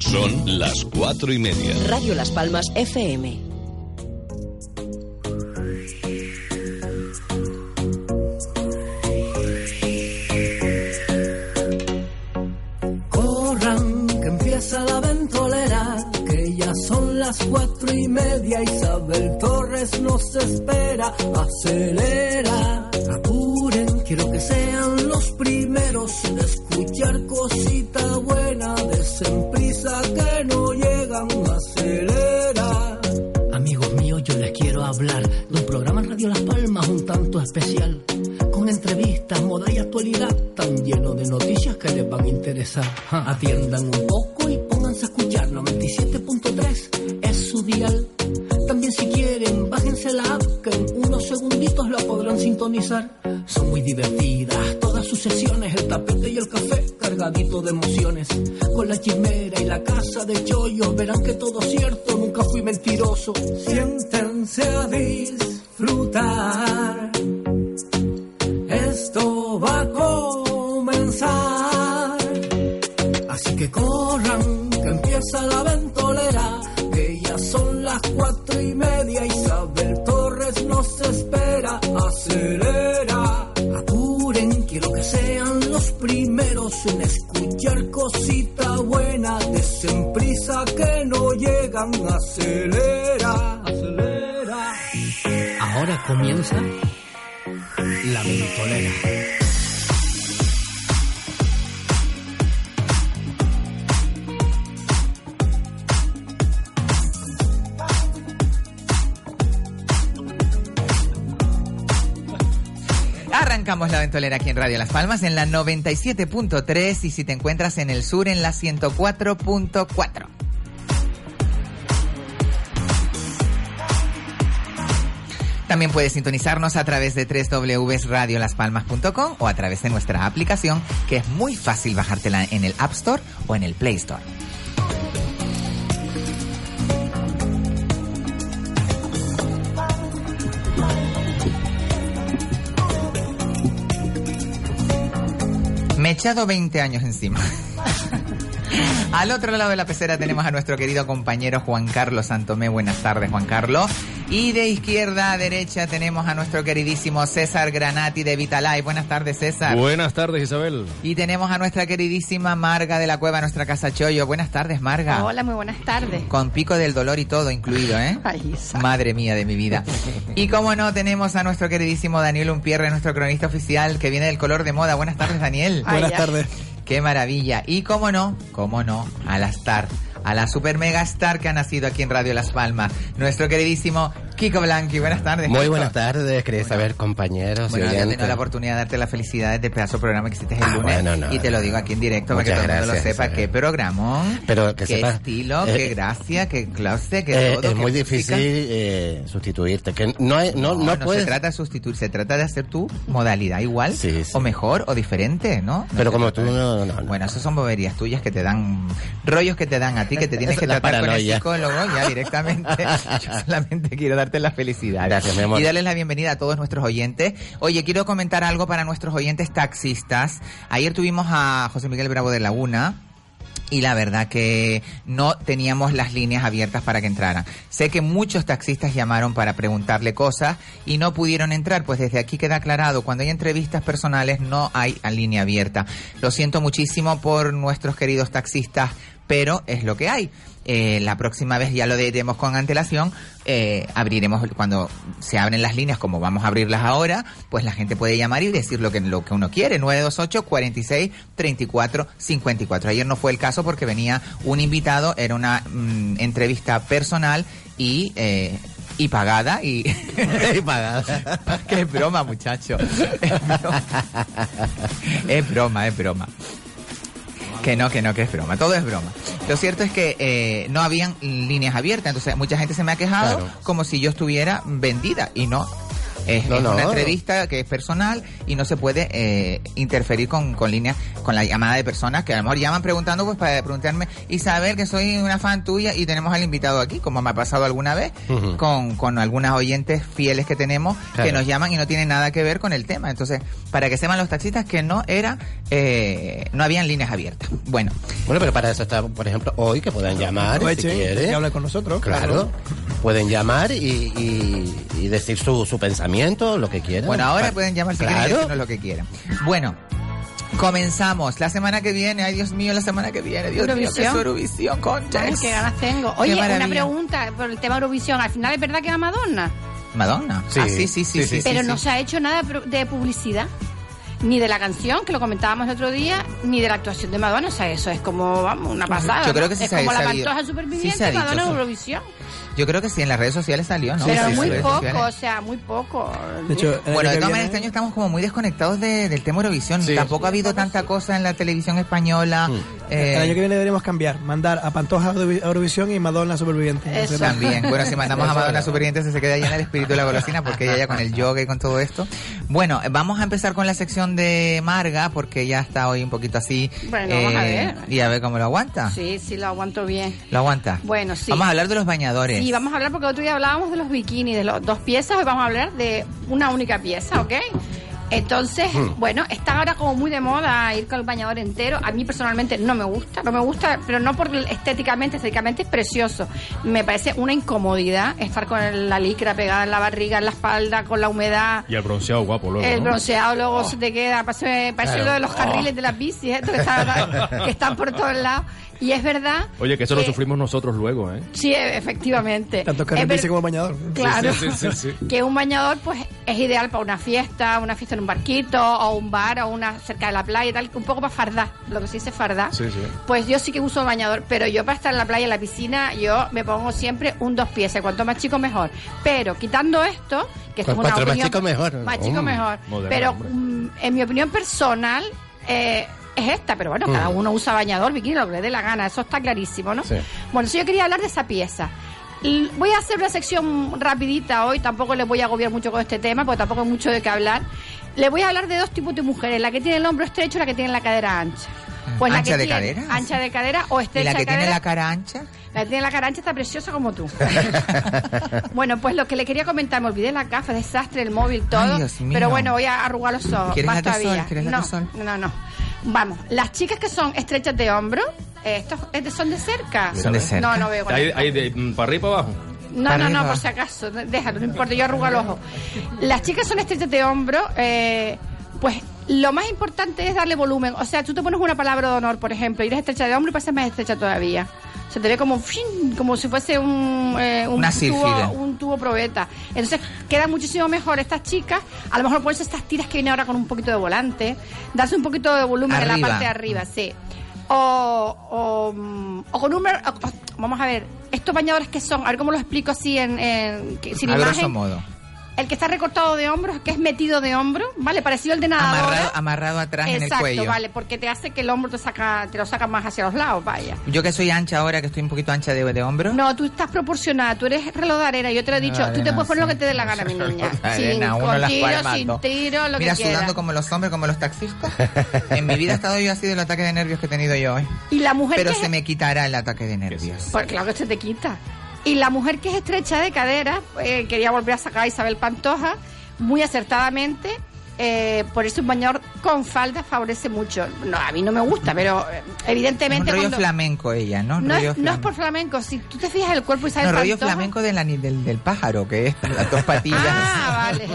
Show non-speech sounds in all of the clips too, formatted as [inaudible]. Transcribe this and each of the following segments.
Son las cuatro y media. Radio Las Palmas FM. Corran, que empieza la ventolera, que ya son las cuatro y media. Isabel Torres nos espera, acelera, apuren, quiero que sean los primeros en escuchar cosita buena, desen que no llegan, acelera. Amigos míos, yo les quiero hablar de un programa en Radio Las Palmas un tanto especial, con entrevistas, moda y actualidad, tan lleno de noticias que les van a interesar. Atiendan un poco y pónganse a escuchar 97.3 es su dial. También si quieren, bájense la app que en unos segunditos la podrán sintonizar. Son muy divertidas todas sus sesiones, el tapete y el café cargadito de emociones. Con la chimera y la casa de chollos verán que todo es cierto, nunca fui mentiroso. Siéntense a disfrutar. Esto va a comenzar. Así que corran, que empieza la ventolera. Y media. Isabel Torres nos espera. Acelera, apuren, quiero que sean los primeros en escuchar cosita buena. Desen prisa que no llegan. Acelera, acelera. Ahora comienza la ventolera. Arrancamos la ventolera aquí en Radio Las Palmas en la 97.3 y si te encuentras en el sur en la 104.4. También puedes sintonizarnos a través de www.radiolaspalmas.com o a través de nuestra aplicación que es muy fácil bajártela en el App Store o en el Play Store. Echado 20 años encima. Al otro lado de la pecera tenemos a nuestro querido compañero Juan Carlos Santomé. Buenas tardes, Juan Carlos. Y de izquierda a derecha tenemos a nuestro queridísimo César Granati de Vitalife. Buenas tardes, César. Buenas tardes, Isabel. Y tenemos a nuestra queridísima Marga de la Cueva, nuestra casa Chollo. Buenas tardes, Marga. Hola, muy buenas tardes. Con pico del dolor y todo incluido, ¿eh? [laughs] Ay. Madre mía de mi vida. Y como no, tenemos a nuestro queridísimo Daniel Umpierre, nuestro cronista oficial, que viene del color de moda. Buenas tardes, Daniel. Ay, Buenas ya. tardes. Qué maravilla. Y cómo no, cómo no, a la star, a la super mega star que ha nacido aquí en Radio Las Palmas, nuestro queridísimo Kiko Blanqui. Buenas tardes. Muy Kiko. buenas tardes, Bueno. saber compañeros Bueno, y yo he tenido la oportunidad de darte las felicidades del pedazo de programa que hiciste el Ah, lunes bueno, no, y te lo digo aquí en directo para que todo el mundo lo sepa. Qué programón, Pero que qué estilo, eh, qué gracia, qué clase, qué Eh, todo. es qué muy música. difícil eh, sustituirte, que no, hay- no, no, no, puedes... se trata de sustituir, se trata de hacer tu modalidad igual, Sí, sí. o mejor, o diferente, ¿no? Pero como tú, de- no, no, no. Bueno, esas son boberías tuyas que te dan, rollos que te dan a ti, que te tienes Es que tratar con el psicólogo ya directamente. [laughs] Yo solamente quiero darte la felicidad. Gracias, mi amor. Y darles la bienvenida a todos nuestros oyentes. Oye, quiero comentar algo para nuestros oyentes taxistas. Ayer tuvimos a José Miguel Bravo de Laguna. Y la verdad que no teníamos las líneas abiertas para que entraran. Sé que muchos taxistas llamaron para preguntarle cosas y no pudieron entrar. Pues desde aquí queda aclarado, cuando hay entrevistas personales no hay línea abierta. Lo siento muchísimo por nuestros queridos taxistas, pero es lo que hay. Eh, la próxima vez ya lo diremos con antelación. eh, abriremos cuando se abren las líneas, como vamos a abrirlas ahora, pues la gente puede llamar y decir lo que, lo que uno quiere. 928 46 34 54. Ayer no fue el caso porque venía un invitado, era una mm, entrevista personal y. eh, y pagada y... [laughs] Y pagada. [laughs] Qué broma, muchacho. [laughs] Es broma. Es broma, es broma. Que no, que no, que es broma. Todo es broma. Lo cierto es que eh, no habían líneas abiertas, entonces mucha gente se me ha quejado Claro. como si yo estuviera vendida y no. Es, No, es no. una entrevista que es personal y no se puede eh, interferir con, con líneas, con la llamada de personas que a lo mejor llaman preguntando pues para preguntarme y saber que soy una fan tuya y tenemos al invitado aquí, como me ha pasado alguna vez con, con algunas oyentes fieles que tenemos que nos llaman y no tienen nada que ver con el tema. Entonces, para que sepan los taxistas que no era, eh, no habían líneas abiertas. Bueno, Bueno, pero para eso está, por ejemplo, hoy que puedan llamar si Aprovechen quieren. y hablen con nosotros. Claro, pueden llamar y, y- y decir su, su pensamiento, lo que quieran. Bueno, ahora Pa- pueden llamar si quieren Claro. decirnos lo que quieran. Bueno, comenzamos. La semana que viene, ay Dios mío, la semana que viene, Dios mío, que es Eurovisión. Eurovisión, concha. Ay, qué ganas tengo. Oye, una pregunta por el tema Eurovisión. Al final es verdad que era Madonna, Madonna. Sí. Ah, sí, sí, sí, Sí, sí. sí. sí, pero sí. no se ha hecho nada de publicidad. Ni de la canción, que lo comentábamos el otro día, ni de la actuación de Madonna. O sea, eso es como, vamos, una pasada. Yo creo que sí Es se como la sabido. pantoja superviviente, se Madonna eso. Eurovisión. Yo creo que sí, en las redes sociales salió, ¿no? pero Sí, sí, muy en poco, sociales. o sea, muy poco. De hecho, Bueno, de todas maneras, este año estamos como muy desconectados de- del tema Eurovisión. Sí. Tampoco ha habido tanta cosa en la televisión española. Mm. eh, el año que viene deberíamos cambiar, mandar a Pantoja a Eurovisión y Madonna Superviviente. Eso. También. Bueno, si mandamos a Madonna. Superviviente se queda llena el espíritu de la golosina porque ella ya con el yoga y con todo esto. Bueno, vamos a empezar con la sección de Marga porque ya está hoy un poquito así. eh, Bueno, vamos a ver. Y a ver cómo lo aguanta. Sí, sí, lo aguanto bien. ¿Lo aguanta? Bueno, sí. Vamos a hablar de los bañadores. Sí, vamos a hablar porque el otro día hablábamos de los bikinis, de las dos piezas, hoy vamos a hablar de una única pieza, ¿ok? Entonces, Hmm. bueno, está ahora como muy de moda ir con el bañador entero. A mí personalmente no me gusta, no me gusta, pero no por estéticamente, estéticamente es precioso. Me parece una incomodidad estar con la licra pegada en la barriga, en la espalda, con la humedad. Y el bronceado guapo luego. El ¿no? bronceado luego se te queda, parece, parece Claro. lo de los carriles de las bicis, que, está- que están por todos lados. Y es verdad. Oye, que eso lo sufrimos nosotros luego, ¿eh? Sí, efectivamente. Tanto bici como bañador. Claro. Sí, sí, sí, sí. [laughs] Que un bañador, pues, es ideal para una fiesta, una fiesta en un barquito, o un bar, o una cerca de la playa y tal, un poco para fardar, lo que se dice fardar. Sí, sí. Pues yo sí que uso bañador, pero yo para estar en la playa, en la piscina, yo me pongo siempre un dos piezas, cuanto más chico mejor. Pero quitando esto, que esto es una cuanto más opinión- chico, mejor. Más chico Mm. mejor. Moderno, pero mm, en mi opinión personal, eh, es esta, pero bueno, cada Mm. uno usa bañador, bikini, lo que le dé la gana, eso está clarísimo, ¿no? Sí. Bueno, si yo quería hablar de esa pieza. Voy a hacer una sección rapidita hoy, tampoco les voy a agobiar mucho con este tema, porque tampoco hay mucho de qué hablar. Les voy a hablar de dos tipos de mujeres, la que tiene el hombro estrecho y la que tiene la cadera ancha. Pues la ¿Ancha que de tiene- cadera? Ancha de cadera o ¿Y estrecha la que tiene la cara ancha? La que tiene la cara ancha está preciosa como tú. [laughs] bueno, pues lo que le quería comentar, me olvidé la gafa, desastre, el móvil, todo. Ay. Pero bueno, voy a arrugar los ojos. ¿Quieres más sol? ¿Quieres no, sol? no, no. Vamos, las chicas que son estrechas de hombro, estos son de cerca. Son de cerca. No, no veo. esto. ahí de, mm, para arriba y para abajo. No, no, no, por si acaso. Déjalo, no importa, yo arrugo el ojo. Las chicas son estrechas de hombro, eh, pues lo más importante es darle volumen. O sea, tú te pones una palabra de honor, por ejemplo, y eres estrecha de hombro y pareces más estrecha todavía. Se te ve como, fin, como si fuese un, eh, un, Una tubo, un tubo probeta. Entonces queda muchísimo mejor estas chicas, a lo mejor ponerse estas tiras que vienen ahora con un poquito de volante, darse un poquito de volumen en la parte de arriba, sí. O, o, o con un... o- vamos a ver, estos bañadores que son, a ver cómo lo explico así en, en- sin a grosso imagen. modo. El que está recortado de hombros, que es metido de hombro, ¿vale? Parecido al de nadadora. Amarrado, amarrado atrás en el Exacto, cuello. vale, porque te hace que el hombro te saca, te lo saca más hacia los lados, vaya. Yo que soy ancha ahora, que estoy un poquito ancha de, de hombro. No, tú estás proporcionada, tú eres reloj de arena, yo te lo he dicho, tú te puedes poner lo que te dé la gana, mi niña. [laughs] Sin, tiro, sin tiro, lo Mira, que quieras. sudando como los hombres, como los taxistas. [laughs] en mi vida he estado yo así del ataque de nervios que he tenido yo hoy. Y la mujer Pero que se es- me quitará el ataque de nervios. Pues claro que se te quita. Y la mujer que es estrecha de cadera, eh, quería volver a sacar a Isabel Pantoja, muy acertadamente, eh, por eso un bañador con falda favorece mucho. No, a mí no me gusta, pero eh, Es un evidentemente... rollo flamenco ella, ¿no? no, rollo es, no es por flamenco, si tú te fijas el cuerpo de No, Isabel rollo Pantoja... flamenco de la, ni- del, del pájaro, que es las dos patillas. Ah, vale.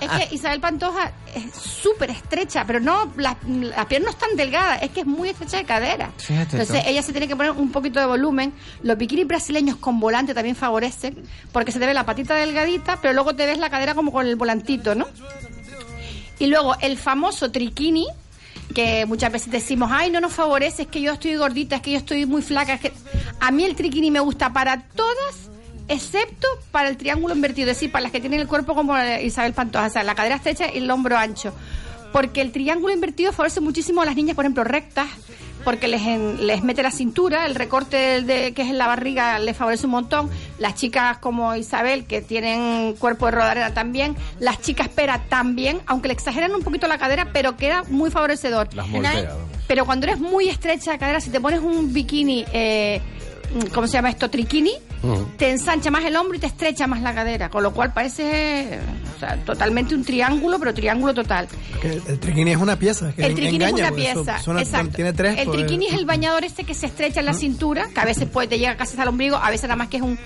Es que Isabel Pantoja es súper estrecha, pero no, las, las piernas no están delgadas, es que es muy estrecha de cadera. Fíjate Entonces ella se tiene que poner un poquito de volumen. Los bikinis brasileños con volante también favorecen, porque se te ve la patita delgadita, pero luego te ves la cadera como con el volantito, ¿no? Y luego el famoso triquini, que muchas veces decimos, ay, no nos favorece, es que yo estoy gordita, es que yo estoy muy flaca. Es que... A mí el triquini me gusta para todas, excepto para el triángulo invertido, es decir, para las que tienen el cuerpo como Isabel Pantoja, o sea, la cadera estrecha y el hombro ancho. Porque el triángulo invertido favorece muchísimo a las niñas, por ejemplo, rectas, porque les, en- les mete la cintura, el recorte de, que es en la barriga les favorece un montón. Las chicas como Isabel, que tienen cuerpo de rodadera también, las chicas pera también, aunque le exageran un poquito la cadera, pero queda muy favorecedor. Las. Pero cuando eres muy estrecha de cadera, si te pones un bikini, eh, ¿cómo se llama esto? Triquini, te ensancha más el hombro y te estrecha más la cadera, con lo cual parece eh, o sea, totalmente un triángulo, pero triángulo total. El, el triquini es una pieza. Que El triquini engaña, es una eso pieza, suena- exacto. Tiene tres. el pues, triquini es el bañador este que se estrecha en la cintura, que a veces puede, te llega casi hasta el ombligo, a veces nada más que es un,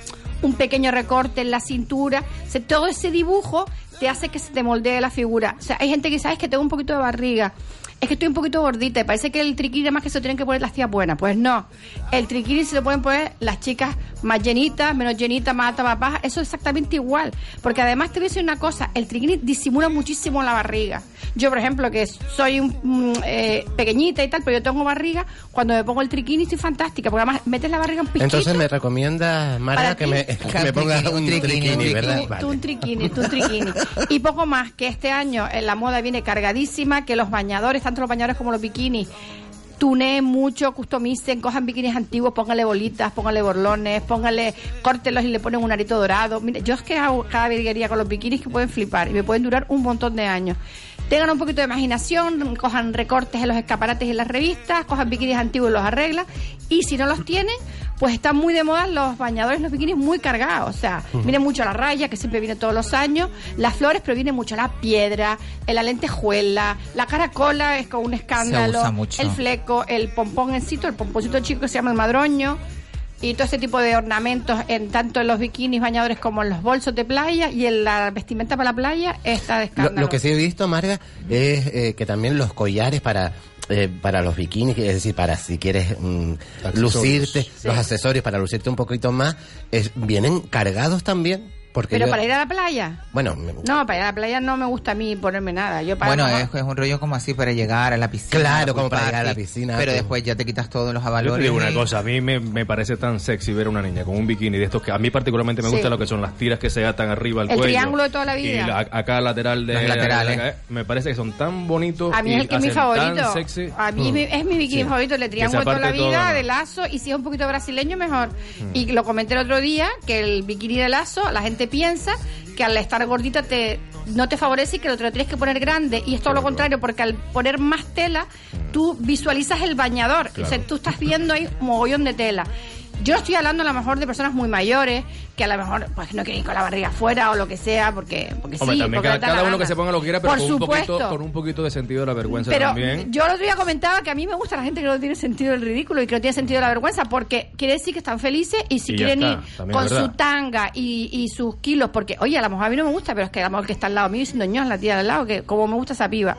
un pequeño recorte en la cintura. O sea, todo ese dibujo te hace que se te moldee la figura. O sea, hay gente que sabe que tengo un poquito de barriga. Es que estoy un poquito gordita y parece que el triquini más que se lo tienen que poner las tías buenas. Pues no. El triquini se lo pueden poner las chicas más llenitas, menos llenitas, más altas, más bajas. Eso es exactamente igual. Porque además te voy a decir una cosa, el triquini disimula muchísimo la barriga. Yo, por ejemplo, que soy un, mm, eh, pequeñita y tal, pero yo tengo barriga, cuando me pongo el triquini estoy fantástica, porque además metes la barriga un piquito. Entonces me recomiendas, Marga, Para que me, [laughs] que me ponga un triquini. ¿verdad? Tú, Vale. tú un triquini, tú un triquini. Y poco más, que este año en la moda viene cargadísima, que los bañadores, tanto los bañadores como los bikinis, tuneen mucho, customicen, cojan bikinis antiguos, pónganle bolitas, pónganle borlones, pónganle, córtelos y le ponen un arito dorado. Mire, yo es que hago cada virguería con los bikinis que pueden flipar y me pueden durar un montón de años. Tengan un poquito de imaginación, cojan recortes en los escaparates y en las revistas, cojan bikinis antiguos y los arreglan. Y si no los tienen, pues están muy de moda los bañadores, los bikinis muy cargados. O sea, viene mucho la raya, que siempre viene todos los años, las flores, pero viene mucho la piedra, la lentejuela, la caracola es con un escándalo, usa mucho. el fleco, el pomponcito, el pomponcito chico que se llama el madroño. Y todo ese tipo de ornamentos, en tanto en los bikinis bañadores como en los bolsos de playa y en la vestimenta para la playa, está de Lo, lo que sí he visto, Marga, es eh, que también los collares para eh, para los bikinis, es decir, para si quieres mm, lucirte, los accesorios para lucirte un poquito más, es, vienen cargados también. Porque Pero yo- para ir a la playa. Bueno, me- No, para ir a la playa no me gusta a mí ponerme nada. Yo para Bueno, es, es un rollo como así para llegar a la piscina. Claro, como para llegar a la piscina, Pero tú. después ya te quitas todos los Yo avalones. te digo una y- cosa, a mí me, me parece tan sexy ver a una niña con un bikini de estos que a mí particularmente me Sí. gusta lo que son las tiras que se atan arriba al El cuello. triángulo de toda la vida. Y la- acá lateral de Las laterales. acá, me parece que son tan bonitos A mí es el que es mi favorito. tan sexy. A mí es mi- es mi bikini Sí. favorito, el de triángulo de toda la vida, todo, ¿no? de lazo, y si es un poquito brasileño, mejor. Mm. Y lo comenté el otro día, que el bikini de lazo, la gente piensa que al estar gordita te no te favorece y que lo te lo tienes que poner grande. Y es todo lo contrario, porque al poner más tela, tú visualizas el bañador. O sea, tú estás viendo ahí un mogollón de tela. Yo estoy hablando a lo mejor de personas muy mayores que a lo mejor pues no quieren ir con la barriga afuera o lo que sea porque porque Hombre, sí, porque cada, uno gana. que se ponga lo que quiera, pero Por con un, supuesto. poquito, con un poquito de sentido de la vergüenza Pero también. yo el otro día comentaba que a mí me gusta la gente que no tiene sentido del ridículo y que no tiene sentido de la vergüenza, porque quiere decir que están felices y si Y quieren está, ir con su tanga y, y sus kilos, porque, oye, a lo mejor a mí no me gusta, pero es que a lo mejor que está al lado mío diciendo ños, la tía de al lado, que como me gusta esa piba.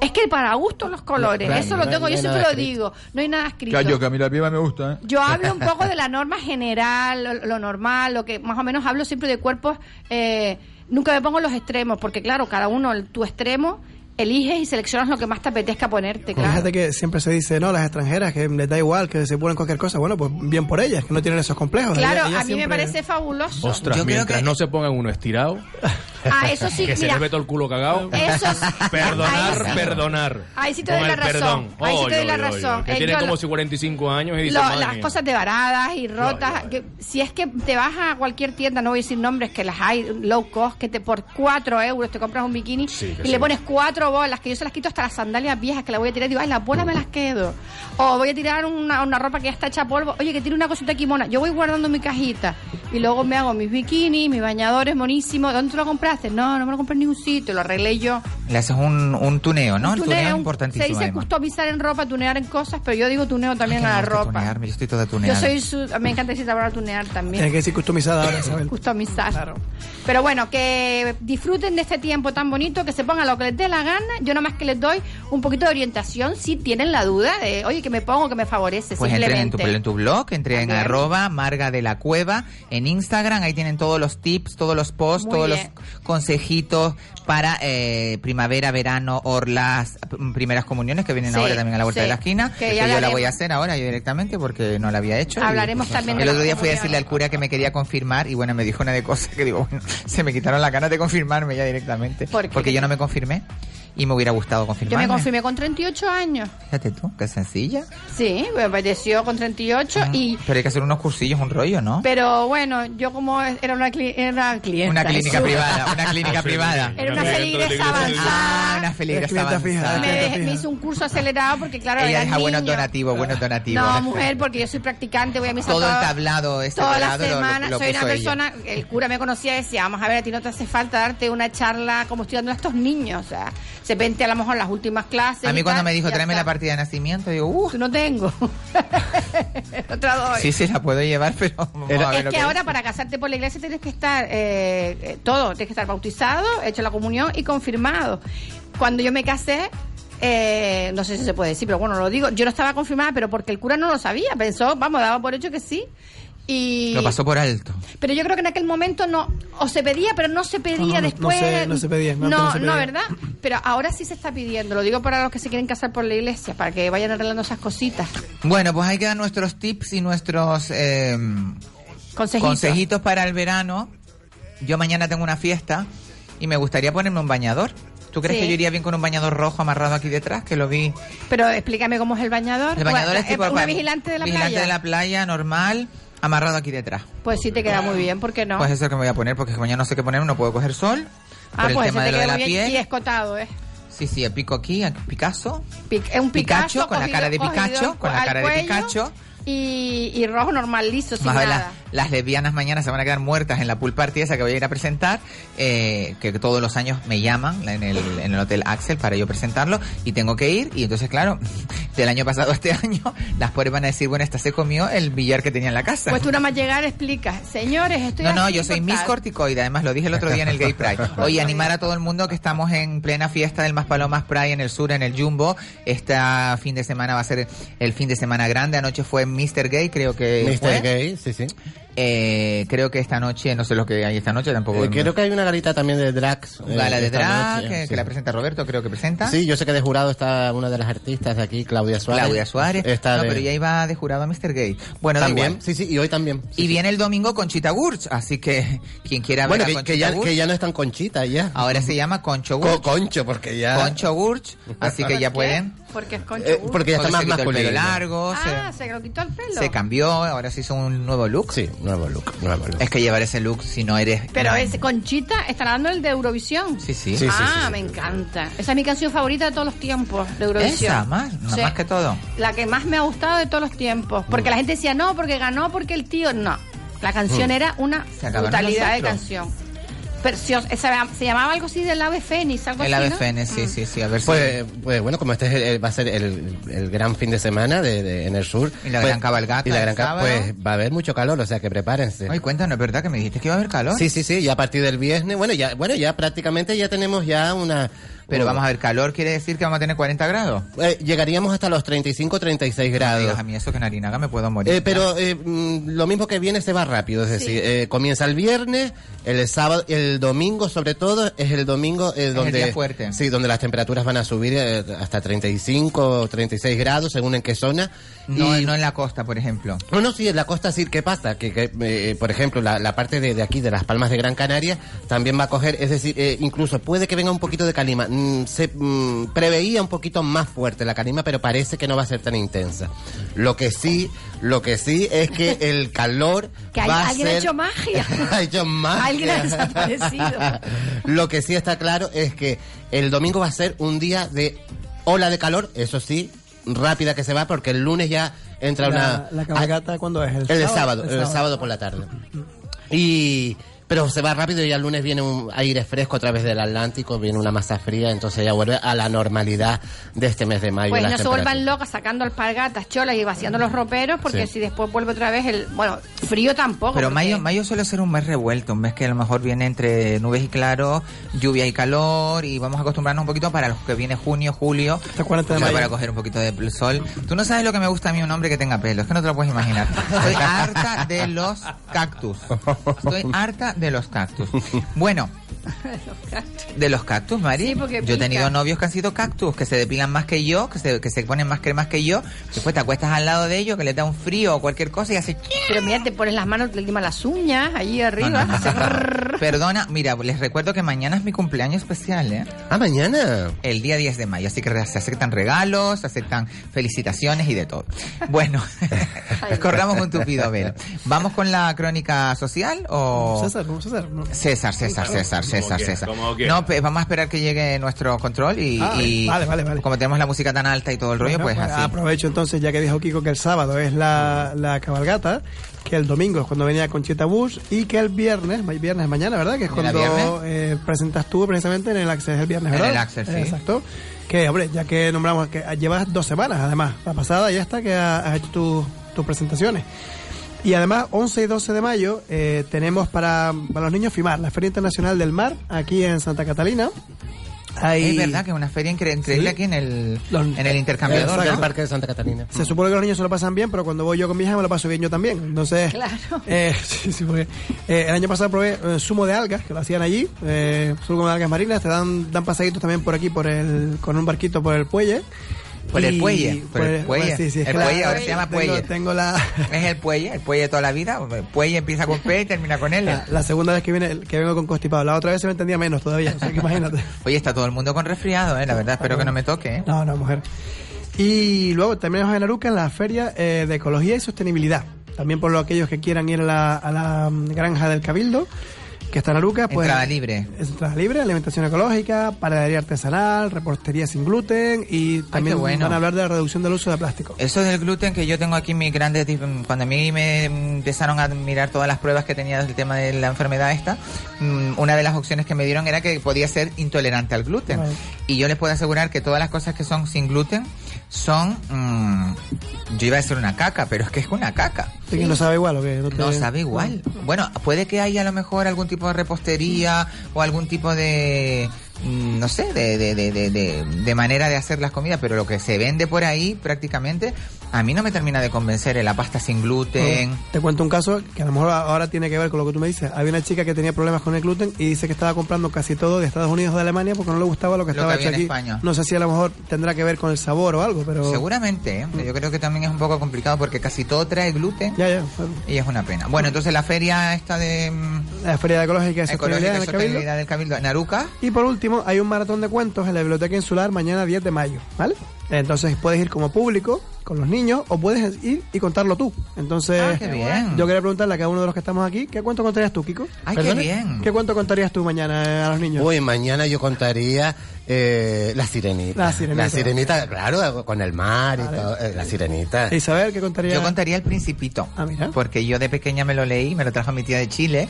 Es que para gustos los colores, eso no lo tengo, no yo siempre lo digo, no hay nada escrito. Callo, que a mí la piba me gusta, ¿eh? Yo hablo un poco [laughs] de la norma general, lo, lo normal, lo que más o menos hablo siempre de cuerpos. Eh, nunca me pongo los extremos, porque claro, cada uno, tu extremo, eliges y seleccionas lo que más te apetezca ponerte, claro. Fíjate que siempre se dice, no, las extranjeras, que les da igual, que se ponen cualquier cosa. Bueno, pues bien por ellas, que no tienen esos complejos. Claro, Ellas- ellas a mí me parece fabuloso. Ostras, Yo creo mientras que- no se pongan uno estirado, Ah, eso sí, [laughs] que se mira, le ve todo el culo cagado. eso sí. [laughs] Perdonar, Ahí sí. perdonar. Ahí sí te doy la razón. perdón. Ahí sí te Oy, doy la razón. Que Eh, tienen como si 45 años y dicen, Lo- "Madre las mía". cosas desbaradas y rotas. Que si es que te vas a cualquier tienda, no voy a decir nombres, que las hay low cost, que te por 4 euros te compras un bikini Sí, y sí. le pones cuatro bolas, que yo se las quito hasta las sandalias viejas que las voy a tirar digo, ay, las bolas me las quedo. O voy a tirar una, una ropa que ya está hecha polvo, oye, que tiene una cosita aquí mona. Yo voy guardando mi cajita y luego me hago mis bikinis, mis bañadores monísimos. ¿Dónde te lo compraste? No, no me lo compré en ningún sitio, lo arreglé yo. Le haces un, un tuneo, ¿no? Un el tuneo tuneo, es importantísimo. Se dice además. customizar en ropa, tunear en cosas, pero yo digo tuneo también Ay, a la ropa. tunearme, yo estoy toda Yo tuneada. soy su, me encanta decir la palabra tunear Tiene también. que decir customizada ahora, Isabel. [laughs] Customizar. Claro. Pero bueno, que disfruten de este tiempo tan bonito, que se pongan lo que les dé la gana. Yo nada más que les doy un poquito de orientación si tienen la duda de, oye, que me pongo, que me favorece, Pues entren en tu, simplemente. en tu blog, entren en arroba Marga de la Cueva, en Instagram, ahí tienen todos los tips, todos los posts, Muy todos bien. los consejitos para eh, primavera, verano, o las primeras comuniones que vienen Sí, ahora también a la vuelta sí. de la esquina, Que yo la hablaremos. voy a hacer ahora yo directamente porque no la había hecho. y- Hablaremos también de El otro día fui a decirle al cura que me quería confirmar y bueno, me dijo una de cosas que digo, bueno, [laughs] se me quitaron las ganas de confirmarme ya directamente. ¿Por? Porque yo no me confirmé. Y me hubiera gustado Yo confirmarme. me confirmé con 38 años. Fíjate tú, qué sencilla. Sí, me pareció con 38 y... Pero hay que hacer unos cursillos, un rollo, ¿no? Pero bueno, yo como era una, cli- era una clienta. Una clínica privada, una clínica privada. Era una feligresa Ah, avanzada. una feligresa avanzada. Me, dejé- me hice un curso acelerado porque claro, Ella era deja buenos niño. donativos, buenos donativos. No, mujer, porque yo soy practicante, voy a misa Todo el toda- tablado este Toda la dorado lo- lo- semana. lo soy una ella. persona, el cura me conocía y decía, vamos a ver, a ti no te hace falta darte una charla como estoy dando a estos niños. O sea, se vente a lo mejor las últimas clases. A mí cuando tal, me dijo, tráeme la partida de nacimiento, digo, uh, No tengo. [laughs] Otra doy. sí, sí, la puedo llevar, pero vamos a ver es lo que ahora para casarte por la iglesia tienes que estar eh, eh, todo, tienes que estar bautizado, hecho la comunión y confirmado. Cuando yo me casé, eh, no sé si se puede decir, pero bueno, lo digo, yo no estaba confirmada, pero porque el cura no lo sabía, pensó, vamos, daba por hecho que sí. Y, Lo pasó por alto. pero yo creo que en aquel momento no, o se pedía, pero no se pedía No, no, no, no después. se- no se pedía, no, no, se pedía. ¿verdad? Pero ahora sí se está pidiendo, lo digo para los que se quieren casar por la iglesia, para que vayan arreglando esas cositas. Bueno, pues ahí quedan nuestros tips y nuestros eh, Consejitos. consejitos para el verano. Yo mañana tengo una fiesta y me gustaría ponerme un bañador. ¿Tú crees Sí. que yo iría bien con un bañador rojo amarrado aquí detrás? Que lo vi. Pero explícame cómo es el bañador. El bañador Bueno, es tipo una vigilante de la vigilante playa. de la playa normal, amarrado aquí detrás. Pues sí te queda muy bien, ¿por qué no? Pues eso es lo que me voy a poner porque mañana no sé qué ponerme, no puedo coger sol. ah, por el pues tema ese de te lo de la bien piel. y escotado, ¿eh? Sí, sí, el pico aquí, el Picasso. Pic- es un Picasso, Pikachu, con la cogido- cara de Pikachu, con la cara de Pikachu. Y, y rojo normal, liso, sin Más nada. Las, lesbianas mañana se van a quedar muertas en la pool party esa que voy a ir a presentar, eh, que todos los años me llaman en el, en el Hotel Axel para yo presentarlo y tengo que ir y entonces claro, [laughs] del año pasado a este [laughs] año, las pobres van a decir, bueno, esta se comió el billar que tenía en la casa. Pues tú nada más llegar explicas, señores, estoy No, no, yo soy Miss cortada". Corticoide, además lo dije el otro día en el Gay Pride. [laughs] Oye, animar a todo el mundo que estamos en plena fiesta del Más Palomas Pride en el sur, en el Jumbo. Este fin de semana va a ser el fin de semana grande. Anoche fue Mr. Gay, creo que Mr. fue. Gay, sí, sí. Eh, creo que esta noche, no sé lo que hay esta noche tampoco. Eh, creo que hay una galita también de drags. Un gala eh, de drag noche, que, sí. la presenta Roberto, creo que presenta. Sí, yo sé que de jurado está una de las artistas de aquí, Claudia Suárez. Claudia Suárez. Está no, de- pero ya iba de jurado a Mr. Gay. Bueno, da también, igual. sí, sí, y hoy también. Sí, Y sí. viene el domingo Conchita Gurch, así que [laughs] quien quiera Bueno, ver a que, ya, Gurch, que ya no es tan conchita, ya. ahora se llama Concho Co- Gurch. concho, porque ya... Concho Gurch, así que ya [laughs] pueden. Porque es concho. Eh, porque ya está más se quitó el pelo largo, ah, se, se lo quitó el pelo. se cambió, ahora se hizo un nuevo look. Sí, nuevo look, nuevo look. Es que llevar ese look si no eres... Pero ese Conchita estará dando el de Eurovisión. Sí, sí. Sí, sí, ah, sí. me encanta. Esa es mi canción favorita de todos los tiempos de Eurovisión. Esa, más, no, Sí. más que todo. La que más me ha gustado de todos los tiempos. Porque la gente decía, no, porque ganó, porque el tío. No. La canción era una brutalidad de canción. Preciosa. Esa- se llamaba algo así del ave fénix, algo El así. ave ¿no? fénix, sí, Mm. sí, sí, a ver si... Pues, pues bueno, como este es el- el- va a ser el, el gran fin de semana de, de- en el sur. Y la pues- gran cabalgata Y la gran ca- sábado. Pues va a haber mucho calor, o sea que prepárense. Ay, cuéntanos, ¿es verdad que me dijiste que iba a haber calor? Sí, sí, sí, ya a partir del viernes, bueno, ya, bueno, ya prácticamente ya tenemos ya una... Pero vamos a ver, calor quiere decir que vamos a tener 40 grados. eh, llegaríamos hasta los 35, 36 No grados. digas a mí eso que en Arinaga me puedo morir. Eh, pero eh, mm, lo mismo que viene se va rápido, es decir, eh, comienza el viernes, el sábado, el domingo sobre todo es el domingo eh, el donde día fuerte. sí, donde las temperaturas van a subir eh, hasta 35 o 36 grados según en qué zona. No, y, no en la costa, por ejemplo. no, no, sí, en la costa sí, ¿qué pasa? Que, que, eh, por ejemplo, la, la parte de, de aquí, de las Palmas de Gran Canaria, también va a coger, es decir, eh, incluso puede que venga un poquito de calima. Mm, se mm, preveía un poquito más fuerte la calima, pero parece que no va a ser tan intensa. Lo que sí, lo que sí es que [laughs] el calor Que hay- va a alguien ha hecho magia. [laughs] ha hecho magia. Alguien ha desaparecido. [laughs] lo que sí está claro es que el domingo va a ser un día de ola de calor, eso sí, rápida que se va, porque el lunes ya entra una... La, cabalgata, ¿cuándo es? El, de sábado, el sábado. por la tarde. Y pero se va rápido y ya el lunes viene un aire fresco a través del Atlántico, viene una masa fría, entonces ya vuelve a la normalidad de este mes de mayo. Pues no se vuelvan locas sacando alpargatas, cholas y vaciando los roperos, porque Sí. si después vuelve otra vez el. Bueno, frío tampoco. Pero porque- mayo, mayo suele ser un mes revuelto, un mes que a lo mejor viene entre nubes y claro, lluvia y calor, y vamos a acostumbrarnos un poquito para los que viene junio, julio, Hasta 40 de mayo. para coger un poquito de sol. Tú no sabes lo que me gusta a mí un hombre que tenga pelo, es que no te lo puedes imaginar. Estoy harta de los cactus. Estoy harta de los cactus. [laughs] Bueno, De los cactus, Mari. Sí, porque yo he tenido novios que han sido cactus, que se depilan más que yo, que se, que se ponen más cremas que yo. Después te acuestas al lado de ellos, que les da un frío o cualquier cosa y hace... Pero mira, te pones las manos, te limas las uñas, allí arriba. No, no, no, hace no, no. brrr. Perdona, mira, les recuerdo que mañana es mi cumpleaños especial, ¿eh? Ah, mañana. El día 10 de mayo, así que se aceptan regalos, se aceptan felicitaciones y de todo. Bueno, [laughs] corramos un tupido velo. ¿Vamos con la crónica social o...? César, ¿cómo César? No. César, César, César, César, César. No, vamos a esperar que llegue nuestro control y, Ah, y vale, vale, vale. como tenemos la música tan alta y todo el rollo, Bueno, pues pues así. Aprovecho entonces, ya que dijo Kiko que el sábado es la, la cabalgata, que el domingo es cuando venía Conchita Bush y que el viernes, viernes es mañana, ¿verdad? Que es ¿Mañana cuando eh, presentas tú precisamente en el Access el viernes, En ¿verdad? el Access, sí. Exacto. Que, hombre, ya que nombramos que llevas dos semanas, además, la pasada ya está que ha- has hecho tus tus presentaciones. Y además, 11 y 12 de mayo eh, tenemos para, para los niños FIMAR, la Feria Internacional del Mar, aquí en Santa Catalina. Hay- Es verdad que es una feria incre- increíble Sí. aquí en el, Los- en el intercambiador. Del ¿no? Parque de Santa Catalina. Se supone que los niños se lo pasan bien, pero cuando voy yo con mi hija me lo paso bien yo también. Entonces, Claro. [laughs] eh, sí, sí, porque, eh, el año pasado probé eh, zumo de algas, que lo hacían allí, eh, zumo de algas marinas, te dan, dan pasaditos también por aquí, por el, con un barquito por el puelle. Por el puelle, por el puelle. sí, sí, El puelle ahora se llama puelle. Tengo la, [laughs] Es el puelle, el puelle de toda la vida. El puelle empieza con P y termina con L. la, la segunda vez que viene que vengo con constipado. La otra vez se me entendía menos todavía, o sea que imagínate. [laughs] Oye, está todo el mundo con resfriado, ¿eh? La verdad, espero que no me toque, ¿eh? No, no, mujer. Y luego terminamos en Aruca en la Feria eh, de Ecología y Sostenibilidad. También por lo aquellos que quieran ir a la, a la mm, granja del Cabildo, que está en Aruca. Pues, Entrada libre. Es entrada libre, alimentación ecológica, panadería artesanal, repostería sin gluten y también bueno. van a hablar de la reducción del uso de plástico. Eso del gluten que yo tengo aquí mis grandes... dif- Cuando a mí me empezaron a mirar todas las pruebas que tenía del tema de la enfermedad esta, mm, una de las opciones que me dieron era que podía ser intolerante al gluten. Vale. Y yo les puedo asegurar que todas las cosas que son sin gluten son... mm, yo iba a decir una caca, pero es que es una caca. Que no sabe igual o qué. te- No sabe igual. Bueno, puede que haya a lo mejor algún tipo de repostería o algún tipo de, no sé, de, de, de, de, de- de manera de hacer las comidas, pero lo que se vende por ahí prácticamente, a mí no me termina de convencer. eh, La pasta sin gluten. Oh, Te cuento un caso que a lo mejor ahora tiene que ver con lo que tú me dices. Había una chica que tenía problemas con el gluten y dice que estaba comprando casi todo de Estados Unidos o de Alemania porque no le gustaba lo que Lo estaba que hecho en aquí. España. No sé si a lo mejor tendrá que ver con el sabor o algo, pero... Seguramente, ¿eh? yo creo que también es un poco complicado porque casi todo trae gluten Ya, ya. y es una pena. Bueno, entonces la feria esta de mm, La Feria Ecológica y Ecológica Sostenibilidad y en el Cabildo. Sostenibilidad del Cabildo en Aruca. Y por último, hay un maratón de cuentos en la Biblioteca Insular mañana 10 de mayo, ¿vale? Entonces puedes ir como público con los niños o puedes ir y contarlo tú. Entonces, Ah, qué bien. yo quería preguntarle a cada uno de los que estamos aquí, ¿qué cuento contarías tú, Kiko? Ay, qué bien. ¿Qué cuento contarías tú mañana eh, a los niños? Uy, mañana yo contaría eh, la sirenita. La sirenita. La sirenita, claro, con el mar y Vale. todo. eh, la sirenita. Isabel, ¿qué contaría? Yo contaría El Principito. Ah, mira. Porque yo de pequeña me lo leí, me lo trajo mi tía de Chile.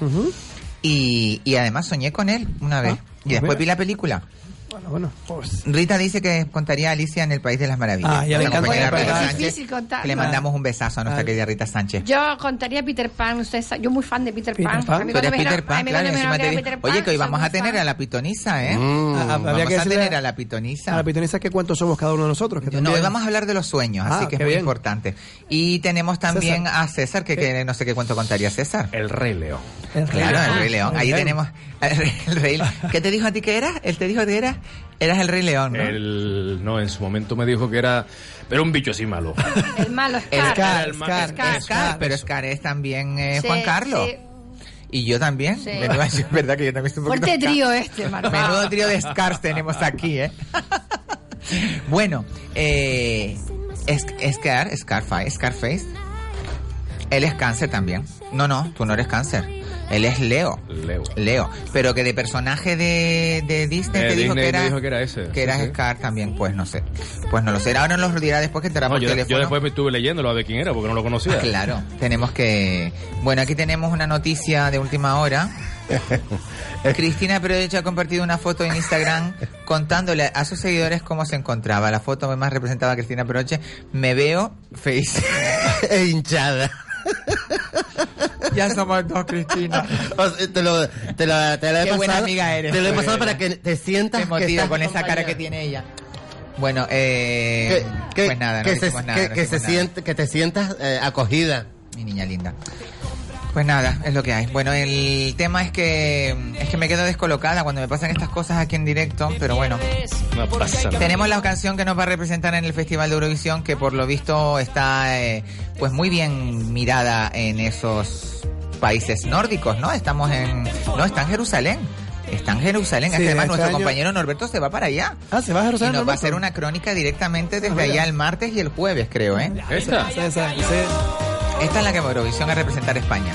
Y, y además soñé con él una vez. Ah, y después vi la película. Bueno, bueno, pues... Rita dice que contaría Alicia en el País de las Maravillas. Ah, ya le encanta Sánchez, difícil contar. que le mandamos un besazo a nuestra Ah. querida Rita Sánchez. Yo contaría Peter Pan, usted sabe, yo muy fan de Peter, Peter Pan. Pan. A Peter a Pan, claro. que era Peter Pan, Oye, que hoy vamos a tener fan. a la pitonisa, ¿eh? Mm. Ah, ah, habría Vamos que a tener a la pitonisa. A la pitonisa, ¿qué cuántos somos cada uno de nosotros? Que No, hoy vamos a hablar de los sueños, Ah, así que es muy bien. importante. Y tenemos también César. a César, que, que no sé qué cuento contaría César. El Rey León. El rey. Claro, el Ah, Rey León. Ahí tenemos el Rey, el Rey- ¿Qué te dijo a ti que eras? Él te dijo que eras, eras el Rey León, ¿no? El, no, en su momento me dijo que era, pero un bicho así malo. [laughs] El malo El Scar. Scar, Scar, Scar. Scar, pero Scar es también eh, Sí, Juan Carlos. sí. Y yo también. Sí. Menudo- [laughs] es verdad que yo también soy un poquito Fuerte trío este, Marco. Menudo trío de Scars tenemos aquí, ¿eh? [laughs] bueno, eh, es- Scar, Scarface, Scarface. Él es cáncer también. No, no, tú no eres cáncer. Él es Leo. Leo. Leo. Pero que de personaje de, de Disney Eh, te dijo que era. me dijo que era ese, Que era sí. Scar también, pues no sé. Pues no lo sé. Ahora nos lo dirá después que No, por yo, teléfono. yo después me estuve leyéndolo a ver quién era porque no lo conocía. Ah, claro, tenemos que... Bueno, aquí tenemos una noticia de última hora. [laughs] Cristina Peroche ha compartido una foto en Instagram contándole a sus seguidores cómo se encontraba. La foto más representaba a Cristina Peroche. Me veo face. [laughs] E hinchada. ya somos dos, Cristina. O sea, te lo, te lo, te lo he Qué pasado. buena amiga eres, Te lo he pues. pasado para que te sientas. Te que motiva estás con esa cara que tiene ella. Bueno, eh, Que, que- pues nada, no que se, decimos nada, que, no que se decimos nada. siente, que te sientas eh, acogida. Mi niña linda. Pues nada, es lo que hay. Bueno, el tema es que es que me quedo descolocada cuando me pasan estas cosas aquí en directo, pero bueno. No pasa nada. Tenemos la canción que nos va a representar en el Festival de Eurovisión, que por lo visto está eh, pues muy bien mirada en esos países nórdicos, ¿no? Estamos en... No, está en Jerusalén. Está en Jerusalén. Sí, Es que además este nuestro año- compañero Norberto se va para allá. Ah, se va a Y Jerusalén. nos va a hacer una crónica directamente desde Ah, allá el martes y el jueves, creo, ¿eh? ¿Esta? Sí, sí, sí. Esta es la que va a Eurovisión a representar España.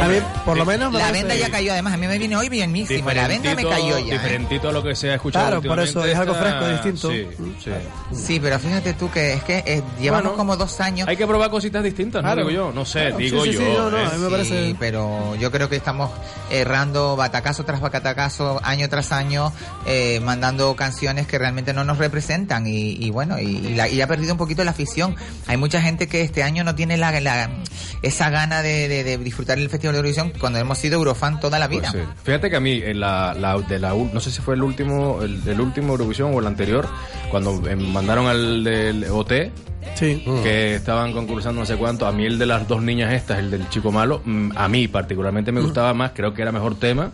A mí, por lo menos. me La venda ya cayó, además a mí me vine hoy bienísimo. La venda me cayó ya. ¿eh? Diferentito a lo que se ha escuchado Claro, por eso es algo fresco, distinto. Sí, sí. Sí, pero fíjate tú que es que eh, llevamos Bueno, como dos años. Hay que probar cositas distintas, Claro. no digo yo. No sé, Claro, digo sí, sí, yo. sí, no, no, a mí me parece- Sí, pero yo creo que estamos errando batacazo tras batacazo, año tras año, eh, mandando canciones que realmente no nos representan y, y bueno, y, y la- y ha perdido un poquito la afición. Hay mucha gente que este año no tiene la, la- esa gana de, de- de disfrutar el Festival de Eurovisión cuando hemos sido Eurofan toda la vida. Pues sí. Fíjate que a mí, en la, la- de la, no sé si fue el último, el, el último Eurovisión o el anterior, cuando eh, mandaron al del OT, Sí. que estaban concursando no sé cuánto, a mí el de las dos niñas estas, el del chico malo, a mí particularmente me gustaba más, creo que era mejor tema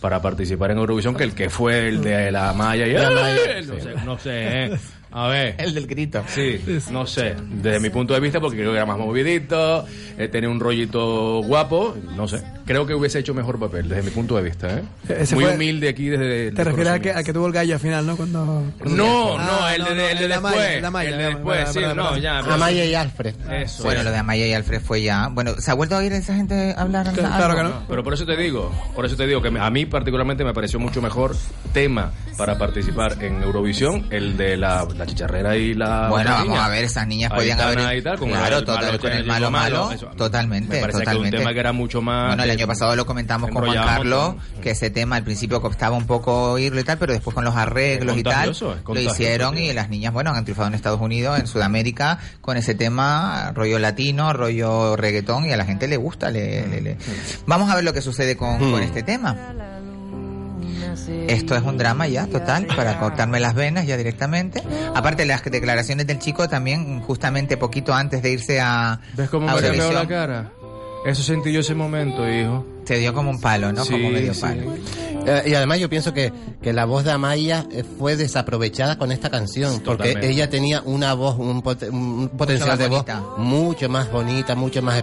para participar en Eurovisión que el que fue el de la Maya y La Maya, [laughs] no sé, no sé, ¿eh? [laughs] A ver. [laughs] El del grito. Sí, no sé, desde mi punto de vista, porque creo que era más movidito, eh, tenía un rollito guapo, no sé, creo que hubiese hecho mejor papel, desde mi punto de vista, ¿eh? Ese Muy fue- humilde aquí desde... ¿Te refieres al que, al que tuvo el gallo al final, no? Cuando... No, Ah, no, el de, no, no, el de el de después, Amaya, el de el después, sí, no, ya, Amaya y Alfred. Eso Bueno, es. lo de Amaya y Alfred fue ya. Bueno, ¿se ha vuelto a oír esa gente hablar? Claro, que no. Pero por eso te digo, por eso te digo que a mí particularmente me pareció mucho mejor tema para participar en Eurovisión el de la, la chicharrera y la Bueno, vamos niña. a ver, esas niñas podían haber... tal, con claro, el total, malo con el malo malo, eso. totalmente, Me parece totalmente. que un tema que era mucho más... Bueno, año pasado lo comentamos con Juan Carlos, con- que ese tema al principio costaba un poco oírlo y tal, pero después con los arreglos y tal, lo hicieron y las niñas, bueno, han triunfado en Estados Unidos, en Sudamérica, con ese tema, rollo latino, rollo reggaetón, y a la gente le gusta. Le, le- le- Vamos a ver lo que sucede con, Hmm. con este tema. Esto es un drama ya, total, para cortarme las venas ya directamente. Aparte, las declaraciones del chico también, justamente poquito antes de irse a, ¿Ves cómo a me la cara? Eso sentí yo ese momento, hijo. te dio como un palo, ¿no? Sí, como medio sí. palo. Eh, y además yo pienso que, que la voz de Amaya eh, fue desaprovechada con esta canción, porque Totalmente. ella tenía una voz, un, pot- un potencial de voz bonita. mucho más bonita, mucho más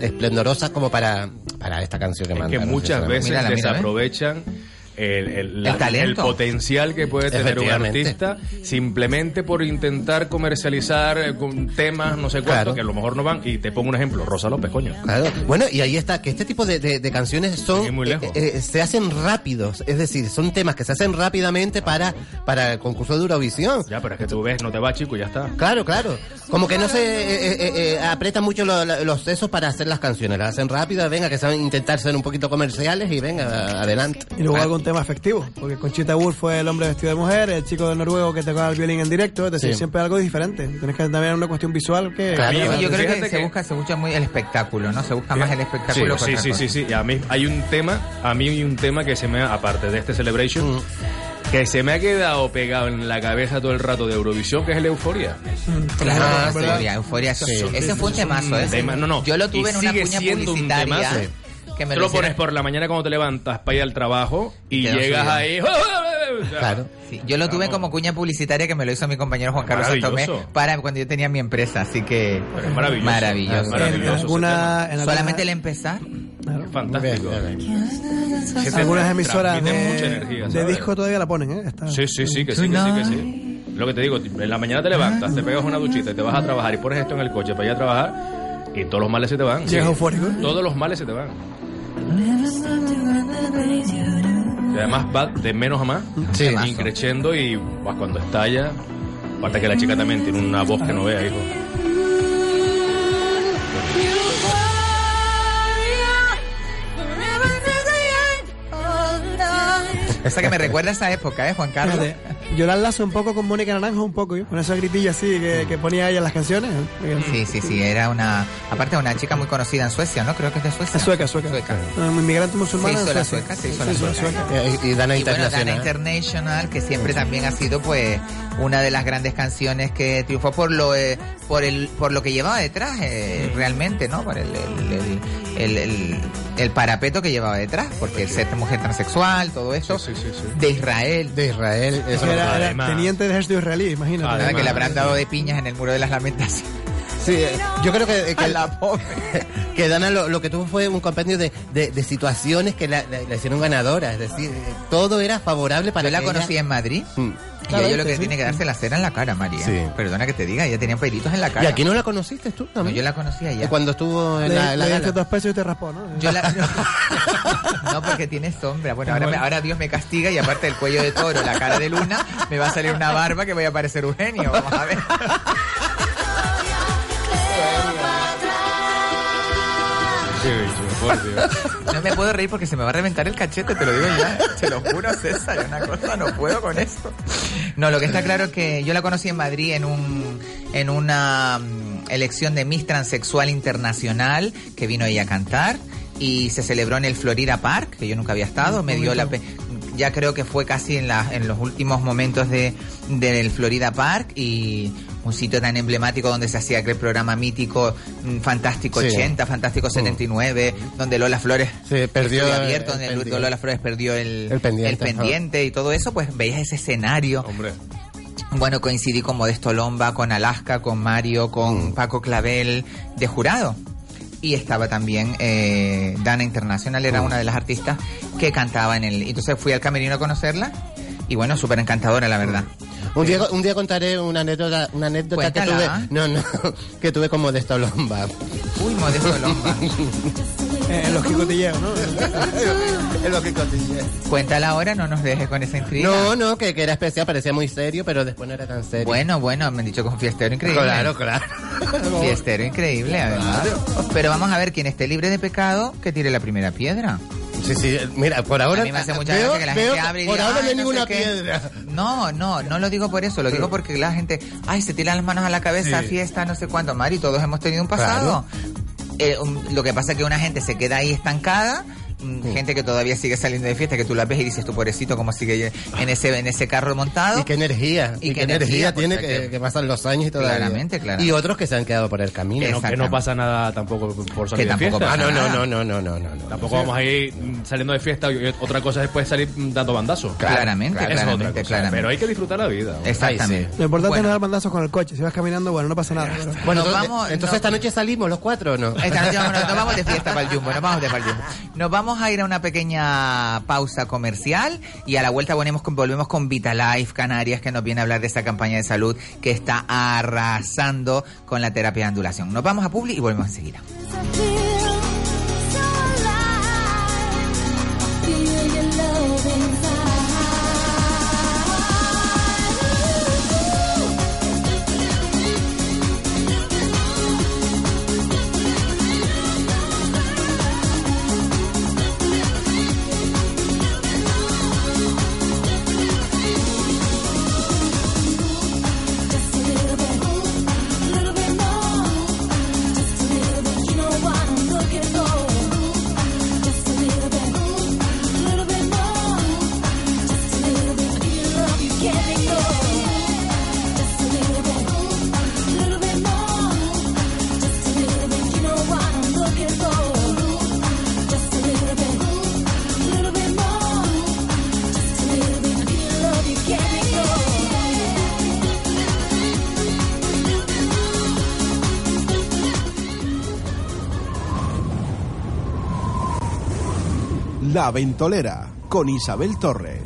esplendorosa como para, para esta canción que Es que mandaron, muchas sinceramente. veces Mírala, mira, desaprovechan el, el, la- El talento. el potencial que puede tener un artista simplemente por intentar comercializar eh, con temas, no sé cuánto, Claro. que a lo mejor no van. Y te pongo un ejemplo, Rosa López, coño. Claro. Bueno, y ahí está, que este tipo de, de- de canciones son Sigue muy lejos. eh, eh, se hacen rápidos, es decir, son temas que se hacen rápidamente para, para el concurso de Eurovisión. Ya, pero es que tú ves, no te va, chico, y ya está. Claro, claro. Como que no se eh, eh, eh, aprietan mucho lo- lo- los sesos para hacer las canciones. Las hacen rápidas, venga, que saben intentar ser un poquito comerciales y venga, adelante. Y luego algún tema efectivo, porque Conchita Wurst fue el hombre vestido de mujer, el chico de noruego que tocaba el violín en directo, es decir, Sí. siempre algo diferente. Tienes que también una cuestión visual que... Claro. Yo creo que se busca, se busca muy el espectáculo, ¿no? Se busca más el espectáculo sí, sí, sí, sí. Y a mí hay un tema, a mí hay un tema que se me, ha- aparte de este Celebration, Mm. que se me ha quedado pegado en la cabeza todo el rato de Eurovisión, que es el Euforia. Claro, Ah, ¿verdad? euforia, euforia. Sí. ese fue un temazo, ¿eh? tema- no, no. Yo lo Y tuve en una sigue cuña siendo un publicitaria. temazo. Que me Tú lo lo pones por la mañana cuando te levantas para ir al trabajo y llegas ahí. [laughs] Claro. Sí, yo lo tuve Vamos. como cuña publicitaria que me lo hizo mi compañero Juan Carlos Santomé para cuando yo tenía mi empresa, así que Pero es maravilloso. maravilloso. En Maravilloso alguna, en alguna- Solamente el empezar. claro. Fantástico. Bien, algunas emisoras de, energía, de disco todavía la ponen, ¿eh? Está- Sí, sí, sí, que sí, que sí, que sí. Lo que te digo, en la mañana te levantas, te pegas una duchita y te vas a trabajar y pones esto en el coche para ir a trabajar y todos los males se te van. Llegas eufórico. Todos los males se te van. Y además va de menos a más, Sí. increciendo y pues, cuando estalla, aparte que la chica también tiene una voz que no vea, hijo. Esa que me recuerda a esa época, ¿eh, Juan Carlos? Yo la enlazo un poco con Mónica Naranjo, un poco, yo, con esos gritillos así que, que ponía ella en las canciones. ¿eh? Sí, sí, sí, era una, aparte una chica muy conocida en Suecia, ¿no? Creo que es de Suecia. Es sueca, sueca. Un inmigrante Se musulmana. hizo la sueca, se hizo Sí, la sí, sueca. Eh, y Dana Y bueno, Dana Internacional. International, que siempre también ha sido pues una de las grandes canciones que triunfó por lo eh, por el por lo que llevaba detrás eh, realmente, ¿no? Por el el, el, el, el- el parapeto que llevaba detrás, porque ser mujer transexual, todo eso, Sí, sí, sí, sí. de Israel, de Israel. Es Eso era, teniente de ejército israelí, imagínate. Además, que le habrán dado de piñas en el muro de las lamentaciones. Sí, eh, yo creo que, que, A la pobre. [laughs] que Dana lo, lo que tuvo fue un compendio de, de, de situaciones que la, la- la hicieron ganadora. Es decir, eh, todo era favorable para Yo la que ella- conocí en Madrid. Mm. Y a ella lo que sí. tiene que darse la cera en la cara, María. Sí. Perdona que te diga, ella tenía pelitos en la cara. ¿Y aquí no la conociste tú No, también? yo la conocí Eh, allá. Cuando estuvo en Le, la, la le gala. dos pesos y te raspó, ¿no? Yo la... [laughs] [laughs] No, porque tiene sombra. Bueno, ahora, me- ahora Dios me castiga y aparte del cuello de toro, la cara de luna, me va a salir una barba que voy a parecer Eugenio. Vamos a ver. No me puedo reír porque se me va a reventar el cachete, te lo digo ya. Te lo juro, César, una cosa, no puedo con esto. No, lo que está claro es que yo la conocí en Madrid en un en una mm, elección de Miss Transexual Internacional que vino ella a cantar y se celebró en el Florida Park, que yo nunca había estado, me dio la pe- ya creo que fue casi en, la, en los últimos momentos de, del Florida Park y un sitio tan emblemático donde se hacía aquel programa mítico mm, Fantástico Sí. 80, Fantástico 79, donde Lola Flores Se perdió abierto, el donde. Lola Flores perdió el, El pendiente, el pendiente y todo eso, pues veías ese escenario. Hombre. Bueno, coincidí con Modesto Lomba, con Alaska, con Mario, Mm. con Paco Clavel de jurado. Y estaba también eh, Dana Internacional, Mm. era una de las artistas que cantaba en el... Entonces fui al camerino a conocerla y bueno, súper encantadora, la verdad. Un día, un día contaré una anécdota, una anécdota que tuve, no, no, [laughs] que tuve como de Lomba. Uy, Modesto Lomba. [laughs] Eh, en los quicotilleos, ¿no? Es lo que cotillé. Cuéntala ahora, no nos dejes con esa intriga. No, no, que, que era especial, parecía muy serio, pero después no era tan serio. Bueno, bueno, me han dicho que un fiestero increíble. claro, claro. [laughs] Fiestero increíble, además. Pero vamos a ver, quien esté libre de pecado, que tire la primera piedra. Sí, sí, mira, por ahora. a mí me hace mucha veo- gracia que la veo gente abre y Por diga, ahora no "Ay, hay no ninguna sé qué". piedra. No, no, no lo digo por eso, lo digo porque la gente, ay, se tiran las manos a la cabeza, Sí. fiesta, no sé cuánto, Mari, todos hemos tenido un pasado. Eh, um, lo que pasa es que una gente se queda ahí estancada, mm, gente que todavía sigue saliendo de fiesta, que tú la ves y dices, tu pobrecito, como sigue en ese, en ese carro montado. Y qué energía. Y Y, qué energía, energía, tiene pues, que, que- pasan los años y todavía. Claramente, claramente. Y otros que se han quedado por el camino. Que no, que no pasa nada tampoco por salir Que de tampoco fiesta. Ah, no, no, no, no, no, no, no, no. Tampoco vamos a ir saliendo de fiesta y otra cosa es después salir dando bandazos. Claramente, Esa es otra claramente, cosa. claramente. Pero hay que disfrutar la vida. hombre. Exactamente. Lo importante Bueno, es no dar bandazos con el coche. Si vas caminando, bueno, no pasa nada. pero- Bueno, entonces, vamos- entonces no- esta noche salimos los cuatro o no? Esta noche vamos, nos vamos de fiesta para el Jumbo, nos vamos de para el Jumbo. Nos [laughs] vamos a ir a una pequeña pausa comercial y a la vuelta volvemos con, volvemos Vitalife Canarias que nos viene a hablar de esa campaña de salud que está arrasando con la terapia de ondulación. Nos vamos a Publi y volvemos enseguida. La Ventolera con Isabel Torres.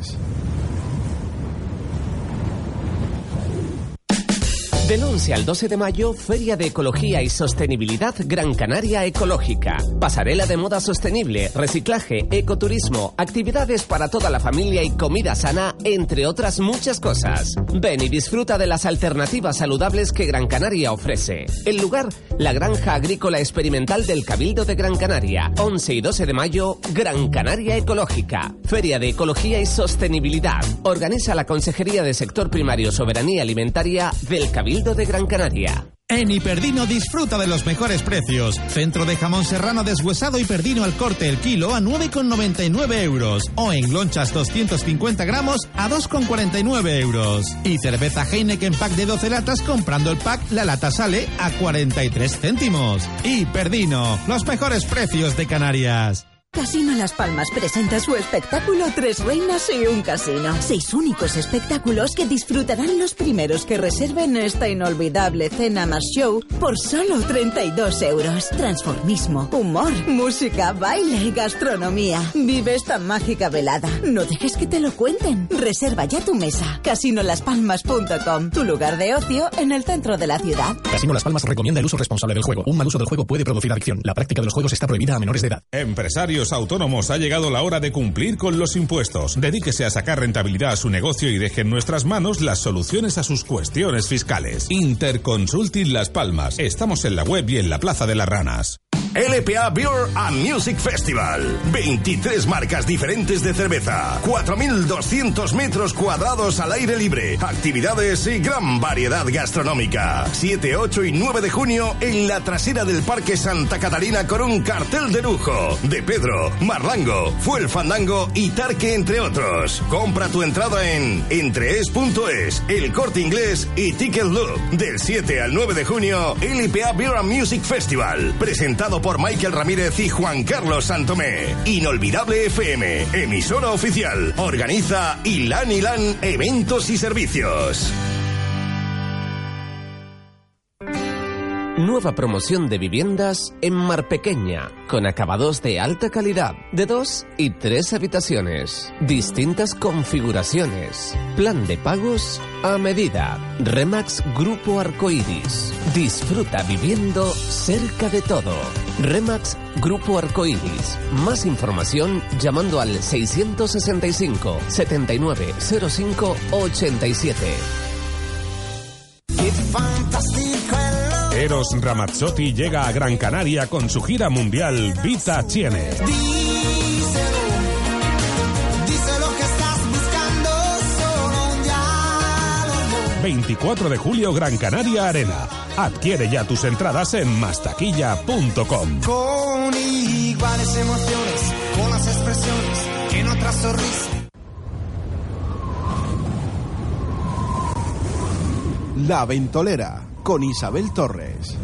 Del 11 al 12 de mayo, Feria de Ecología y Sostenibilidad Gran Canaria Ecológica. Pasarela de moda sostenible, reciclaje, ecoturismo, actividades para toda la familia y comida sana, entre otras muchas cosas. Ven y disfruta de las alternativas saludables que Gran Canaria ofrece. El lugar, la Granja Agrícola Experimental del Cabildo de Gran Canaria. 11 y 12 de mayo, Gran Canaria Ecológica. Feria de Ecología y Sostenibilidad. Organiza la Consejería de Sector Primario Soberanía Alimentaria del Cabildo de Gran Canaria. En Hiperdino disfruta de los mejores precios. Centro de jamón serrano deshuesado y perdino al corte el kilo a 9,99 euros. O en lonchas 250 gramos a 2,49 euros. Y cerveza Heineken pack de 12 latas comprando el pack, la lata sale a 43 céntimos. Hiperdino, los mejores precios de Canarias. Casino Las Palmas presenta su espectáculo Tres Reinas y un Casino. Seis únicos espectáculos que disfrutarán los primeros que reserven esta inolvidable cena más show por solo 32 euros. Transformismo, humor, música, baile y gastronomía. Vive esta mágica velada. No dejes que te lo cuenten. Reserva ya tu mesa. Casinolaspalmas.com, tu lugar de ocio en el centro de la ciudad. Casino Las Palmas recomienda el uso responsable del juego. Un mal uso del juego puede producir adicción. La práctica de los juegos está prohibida a menores de edad. Empresarios autónomos ha llegado la hora de cumplir con los impuestos. Dedíquese a sacar rentabilidad a su negocio y deje en nuestras manos las soluciones a sus cuestiones fiscales. Interconsulting Las Palmas. Estamos en la web y en la Plaza de las Ranas. LPA Beer and Music Festival. 23 marcas diferentes de cerveza. 4.200 metros cuadrados al aire libre. Actividades y gran variedad gastronómica. 7, 8 y 9 de junio en la trasera del Parque Santa Catarina con un cartel de lujo. De Pedro, Marlango, Fuel Fandango y Tarque, entre otros. Compra tu entrada en entrees.es, El Corte Inglés y Ticket Loop. Del 7 al 9 de junio, LPA Beer and Music Festival. Presentado por Michael Ramírez y Juan Carlos Santomé. Inolvidable FM, emisora oficial. Organiza Ilan Ilan Eventos y Servicios. Nueva promoción de viviendas en Mar Pequeña, con acabados de alta calidad, de dos y tres habitaciones, distintas configuraciones, plan de pagos a medida. Remax Grupo Arcoiris. Disfruta viviendo cerca de todo. Remax Grupo Arcoiris. Más información llamando al 665 7905 87. Eros Ramazzotti llega a Gran Canaria con su gira mundial Vita Tiene. 24 de julio Gran Canaria Arena. Adquiere ya tus entradas en mastaquilla.com. Con iguales emociones, con las expresiones que en otra sonrisa. La Ventolera con Isabel Torres.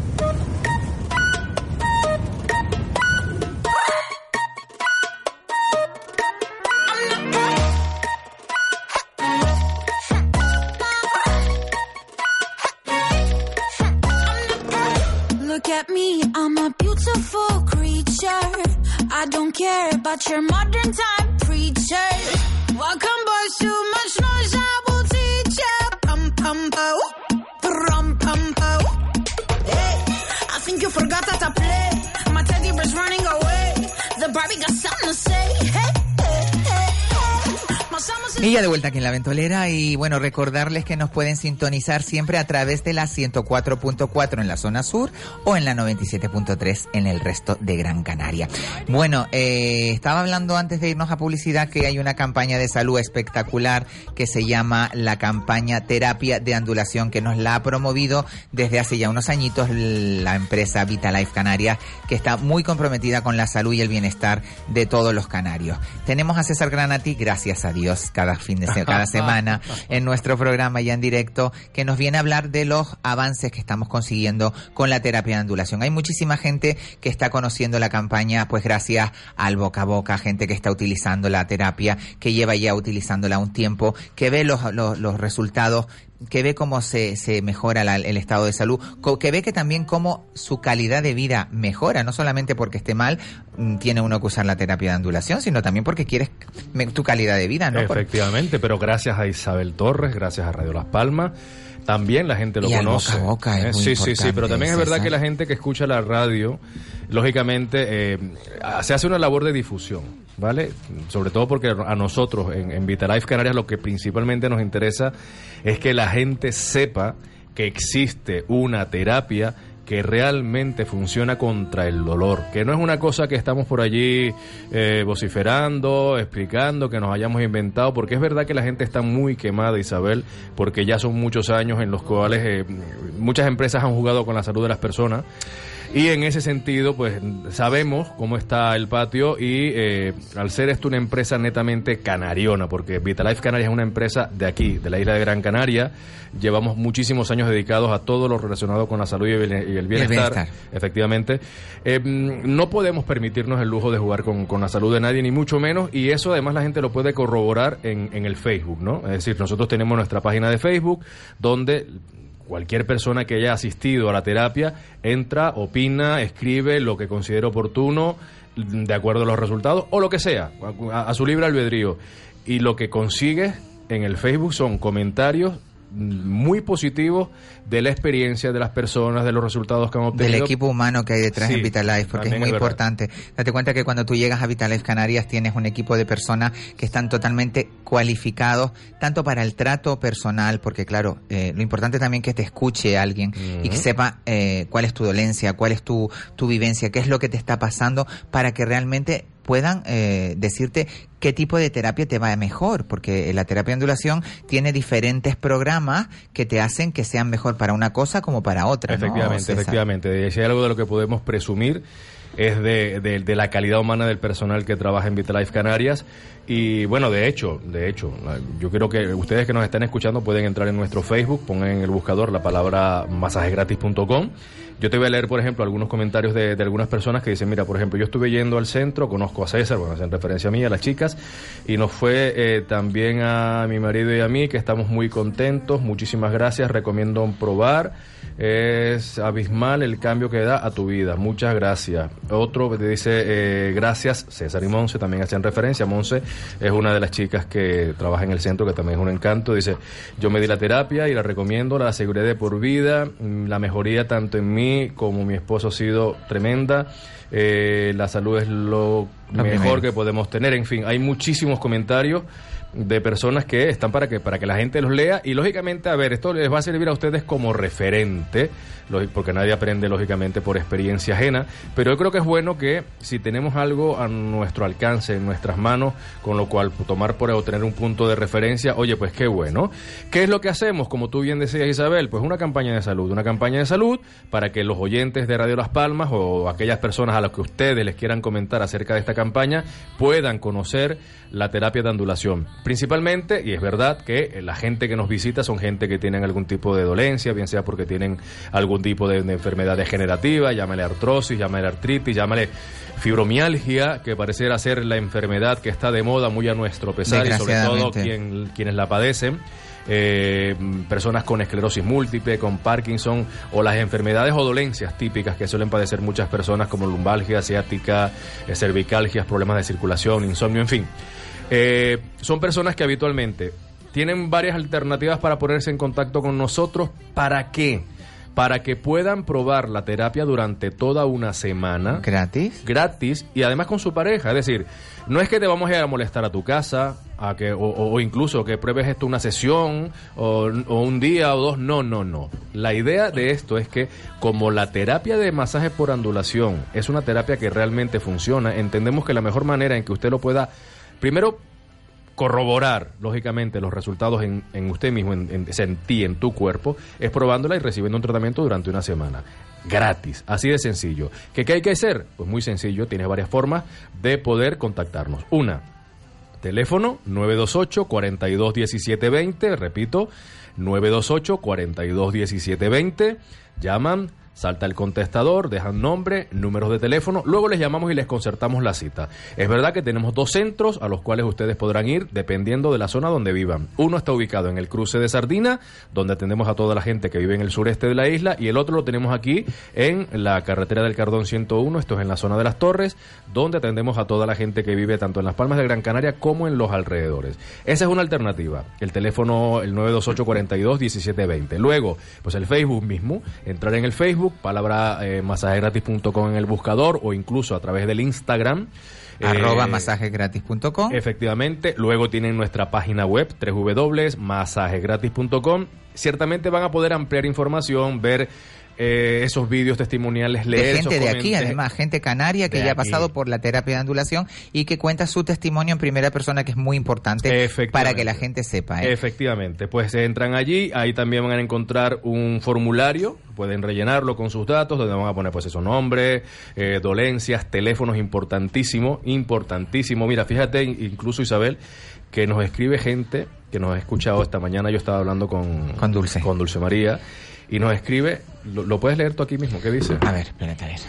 Y ya de vuelta aquí en la ventolera y bueno, recordarles que nos pueden sintonizar siempre a través de la 104.4 en la zona sur o en la 97.3 en el resto de Gran Canaria. Bueno, eh, estaba hablando antes de irnos a publicidad que hay una campaña de salud espectacular que se llama la campaña Terapia de Andulación que nos la ha promovido desde hace ya unos añitos la empresa Vitalife Canarias que está muy comprometida con la salud y el bienestar de todos los canarios. Tenemos a César Granati, gracias a Dios, cada fin de se- cada semana en nuestro programa ya en directo que nos viene a hablar de los avances que estamos consiguiendo con la terapia de andulación. Hay muchísima gente que está conociendo la campaña pues gracias al boca a boca, gente que está utilizando la terapia, que lleva ya utilizándola un tiempo, que ve los, los, los resultados que ve cómo se, se mejora la- el estado de salud, que ve que también cómo su calidad de vida mejora, no solamente porque esté mal, mm, tiene uno que usar la terapia de ondulación, sino también porque quieres tu calidad de vida, ¿no? Efectivamente, pero gracias a Isabel Torres, gracias a Radio Las Palmas, también la gente lo Y conoce. boca a boca es Eh, muy sí, sí, sí, pero también es verdad que la gente que escucha la radio, lógicamente, eh, se hace una labor de difusión, ¿vale? Sobre todo porque a nosotros en, en Vitalife Canarias lo que principalmente nos interesa es que la gente sepa que existe una terapia que realmente funciona contra el dolor, que no es una cosa que estamos por allí eh, vociferando, explicando, que nos hayamos inventado, porque es verdad que la gente está muy quemada, Isabel, porque ya son muchos años en los cuales eh, muchas empresas han jugado con la salud de las personas. Y en ese sentido, pues sabemos cómo está el patio y eh, al ser esto una empresa netamente canariona, porque Vitalife Canarias es una empresa de aquí, de la isla de Gran Canaria, llevamos muchísimos años dedicados a todo lo relacionado con la salud y el, y el bienestar, bienestar. efectivamente. Eh, no podemos permitirnos el lujo de jugar con, con la salud de nadie, ni mucho menos, y eso además la gente lo puede corroborar en, en el Facebook, ¿no? Es decir, nosotros tenemos nuestra página de Facebook, donde cualquier persona que haya asistido a la terapia entra, opina, escribe lo que considere oportuno de acuerdo a los resultados o lo que sea, a, a su libre albedrío. Y lo que consigue en el Facebook son comentarios muy positivos de la experiencia de las personas, de los resultados que han obtenido. del equipo humano que hay detrás Sí, en Vitalife, porque es muy es importante. Date cuenta que cuando tú llegas a Vitalife Canarias tienes un equipo de personas que están totalmente cualificados, tanto para el trato personal, porque claro, eh, lo importante también que te escuche alguien y que sepa eh, cuál es tu dolencia, cuál es tu, tu vivencia, qué es lo que te está pasando, para que realmente puedan eh, decirte qué tipo de terapia te va mejor, porque la terapia de ondulación tiene diferentes programas que te hacen que sean mejor para una cosa como para otra. ¿no, Efectivamente, César? efectivamente. Si hay algo de lo que podemos presumir es de, de- de la calidad humana del personal que trabaja en Vitalife Canarias. Y bueno, de hecho, de hecho, yo creo que ustedes que nos están escuchando pueden entrar en nuestro Facebook, pongan en el buscador la palabra masajesgratis.com. Yo te voy a leer, por ejemplo, algunos comentarios de, de algunas personas que dicen, mira, por ejemplo, yo estuve yendo al centro, conozco a César, bueno, hacen referencia a mí, a las chicas, y nos fue eh, también a mi marido y a mí, que estamos muy contentos, muchísimas gracias, recomiendo probar. Es abismal el cambio que da a tu vida. Muchas gracias. Otro te dice eh, gracias, César y Monse también hacen referencia. Monse es una de las chicas que trabaja en el centro, que también es un encanto. Dice, yo me di la terapia y la recomiendo, la aseguré de por vida. Mm, La mejoría tanto en mí como mi esposo ha sido tremenda. Eh, la salud es lo, Lo mejor que podemos tener. En fin, hay muchísimos comentarios de personas que están para que para que la gente los lea. Y lógicamente a ver esto les va a servir a ustedes como referente porque nadie aprende lógicamente por experiencia ajena. Pero yo creo que es bueno que si tenemos algo a nuestro alcance en nuestras manos con lo cual tomar por obtener un punto de referencia oye pues qué bueno. Qué es lo que hacemos como tú bien decías Isabel pues una campaña de salud. Una campaña de salud para que los oyentes de Radio Las Palmas o aquellas personas a las que ustedes les quieran comentar acerca de esta campaña puedan conocer la terapia de ondulación. Principalmente, y es verdad que eh, la gente que nos visita son gente que tienen algún tipo de dolencia, bien sea porque tienen algún tipo de, de enfermedad degenerativa, llámale artrosis, llámale artritis, llámale fibromialgia, que pareciera ser la enfermedad que está de moda muy a nuestro pesar y sobre todo quien- quienes la padecen. eh, personas con esclerosis múltiple, con Parkinson o las enfermedades o dolencias típicas que suelen padecer muchas personas como lumbalgia, ciática, eh, cervicalgias, problemas de circulación, insomnio, en fin. Eh, son personas que habitualmente tienen varias alternativas para ponerse en contacto con nosotros. ¿Para qué? Para que puedan probar la terapia durante toda una semana. ¿Gratis? Gratis y además con su pareja. Es decir, no es que te vamos a ir a molestar a tu casa, a que, o, o- incluso que pruebes esto una sesión o, o un día o dos. No, no, no. La idea de esto es que como la terapia de masaje por ondulación es una terapia que realmente funciona, entendemos que la mejor manera en que usted lo pueda, primero, corroborar, lógicamente, los resultados en, usted mismo, en, en- en ti, en tu cuerpo, es probándola y recibiendo un tratamiento durante una semana. Gratis, así de sencillo. ¿Qué, qué hay que hacer? Pues muy sencillo, tienes varias formas de poder contactarnos. Una, teléfono 928 42 17 20, repito, 928 42 17 20, llaman, salta el contestador, dejan nombre, números de teléfono, luego les llamamos y les concertamos la cita. Es verdad que tenemos dos centros a los cuales ustedes podrán ir dependiendo de la zona donde vivan. Uno está ubicado en el cruce de Sardina, donde atendemos a toda la gente que vive en el sureste de la isla, y el otro lo tenemos aquí en la carretera del Cardón 101, esto es en la zona de las Torres, donde atendemos a toda la gente que vive tanto en las Palmas de Gran Canaria como en los alrededores. Esa es una alternativa. El teléfono, el 928 42 1720. Luego, pues el Facebook mismo, entrar en el Facebook, palabra eh, masajegratis.com en el buscador o incluso a través del Instagram. Arroba Eh, masajegratis.com. Efectivamente, luego tienen nuestra página web www.masajegratis.com. Ciertamente van a poder ampliar información, ver eh, esos vídeos testimoniales, leer de gente esos de aquí, además, gente canaria que ya ha pasado por la terapia de ondulación y que cuenta su testimonio en primera persona, que es muy importante para que la gente sepa. ¿eh? Efectivamente, pues entran allí, ahí también van a encontrar un formulario, pueden rellenarlo con sus datos, donde van a poner pues esos nombres, eh, dolencias, teléfonos, importantísimo, importantísimo. Mira, fíjate, in- incluso Isabel, que nos escribe gente que nos ha escuchado esta mañana, yo estaba hablando con, con Dulce. Con Dulce María, y nos escribe, lo, puedes leer tú aquí mismo, ¿qué dice? A ver, espérate, a ver.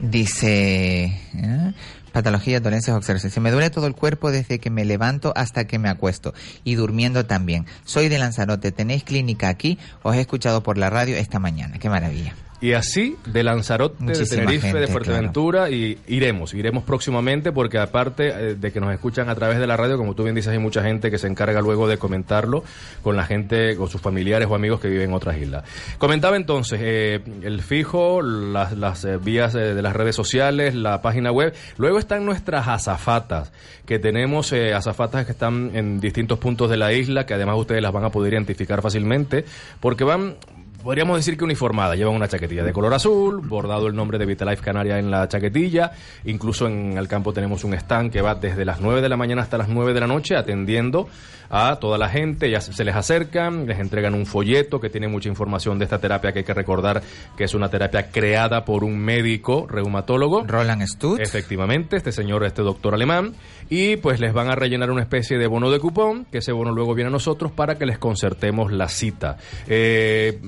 Dice... ¿eh? Patologías, dolencias, observaciones. Se me duele todo el cuerpo desde que me levanto hasta que me acuesto. Y durmiendo también. Soy de Lanzarote. ¿Tenéis clínica aquí? Os he escuchado por la radio esta mañana. Qué maravilla. Y así, de Lanzarote, de Tenerife, gente, de Fuerteventura, y iremos, iremos próximamente porque aparte eh, de que nos escuchan a través de la radio, como tú bien dices, hay mucha gente que se encarga luego de comentarlo con la gente, con sus familiares o amigos que viven en otras islas. Comentaba entonces, eh, el fijo, las, las eh, vías eh, de las redes sociales, la página web, luego están nuestras azafatas, que tenemos eh, azafatas que están en distintos puntos de la isla, que además ustedes las van a poder identificar fácilmente, porque van Podríamos decir que uniformada, llevan una chaquetilla de color azul, bordado el nombre de Vitalife Canaria en la chaquetilla, incluso en el campo tenemos un stand que va desde las 9 de la mañana hasta las 9 de la noche atendiendo a toda la gente, ya se les acercan, les entregan un folleto que tiene mucha información de esta terapia que hay que recordar que es una terapia creada por un médico reumatólogo. Roland Stutz. Efectivamente, este señor, este doctor alemán, y pues les van a rellenar una especie de bono de cupón, que ese bono luego viene a nosotros para que les concertemos la cita. Eh,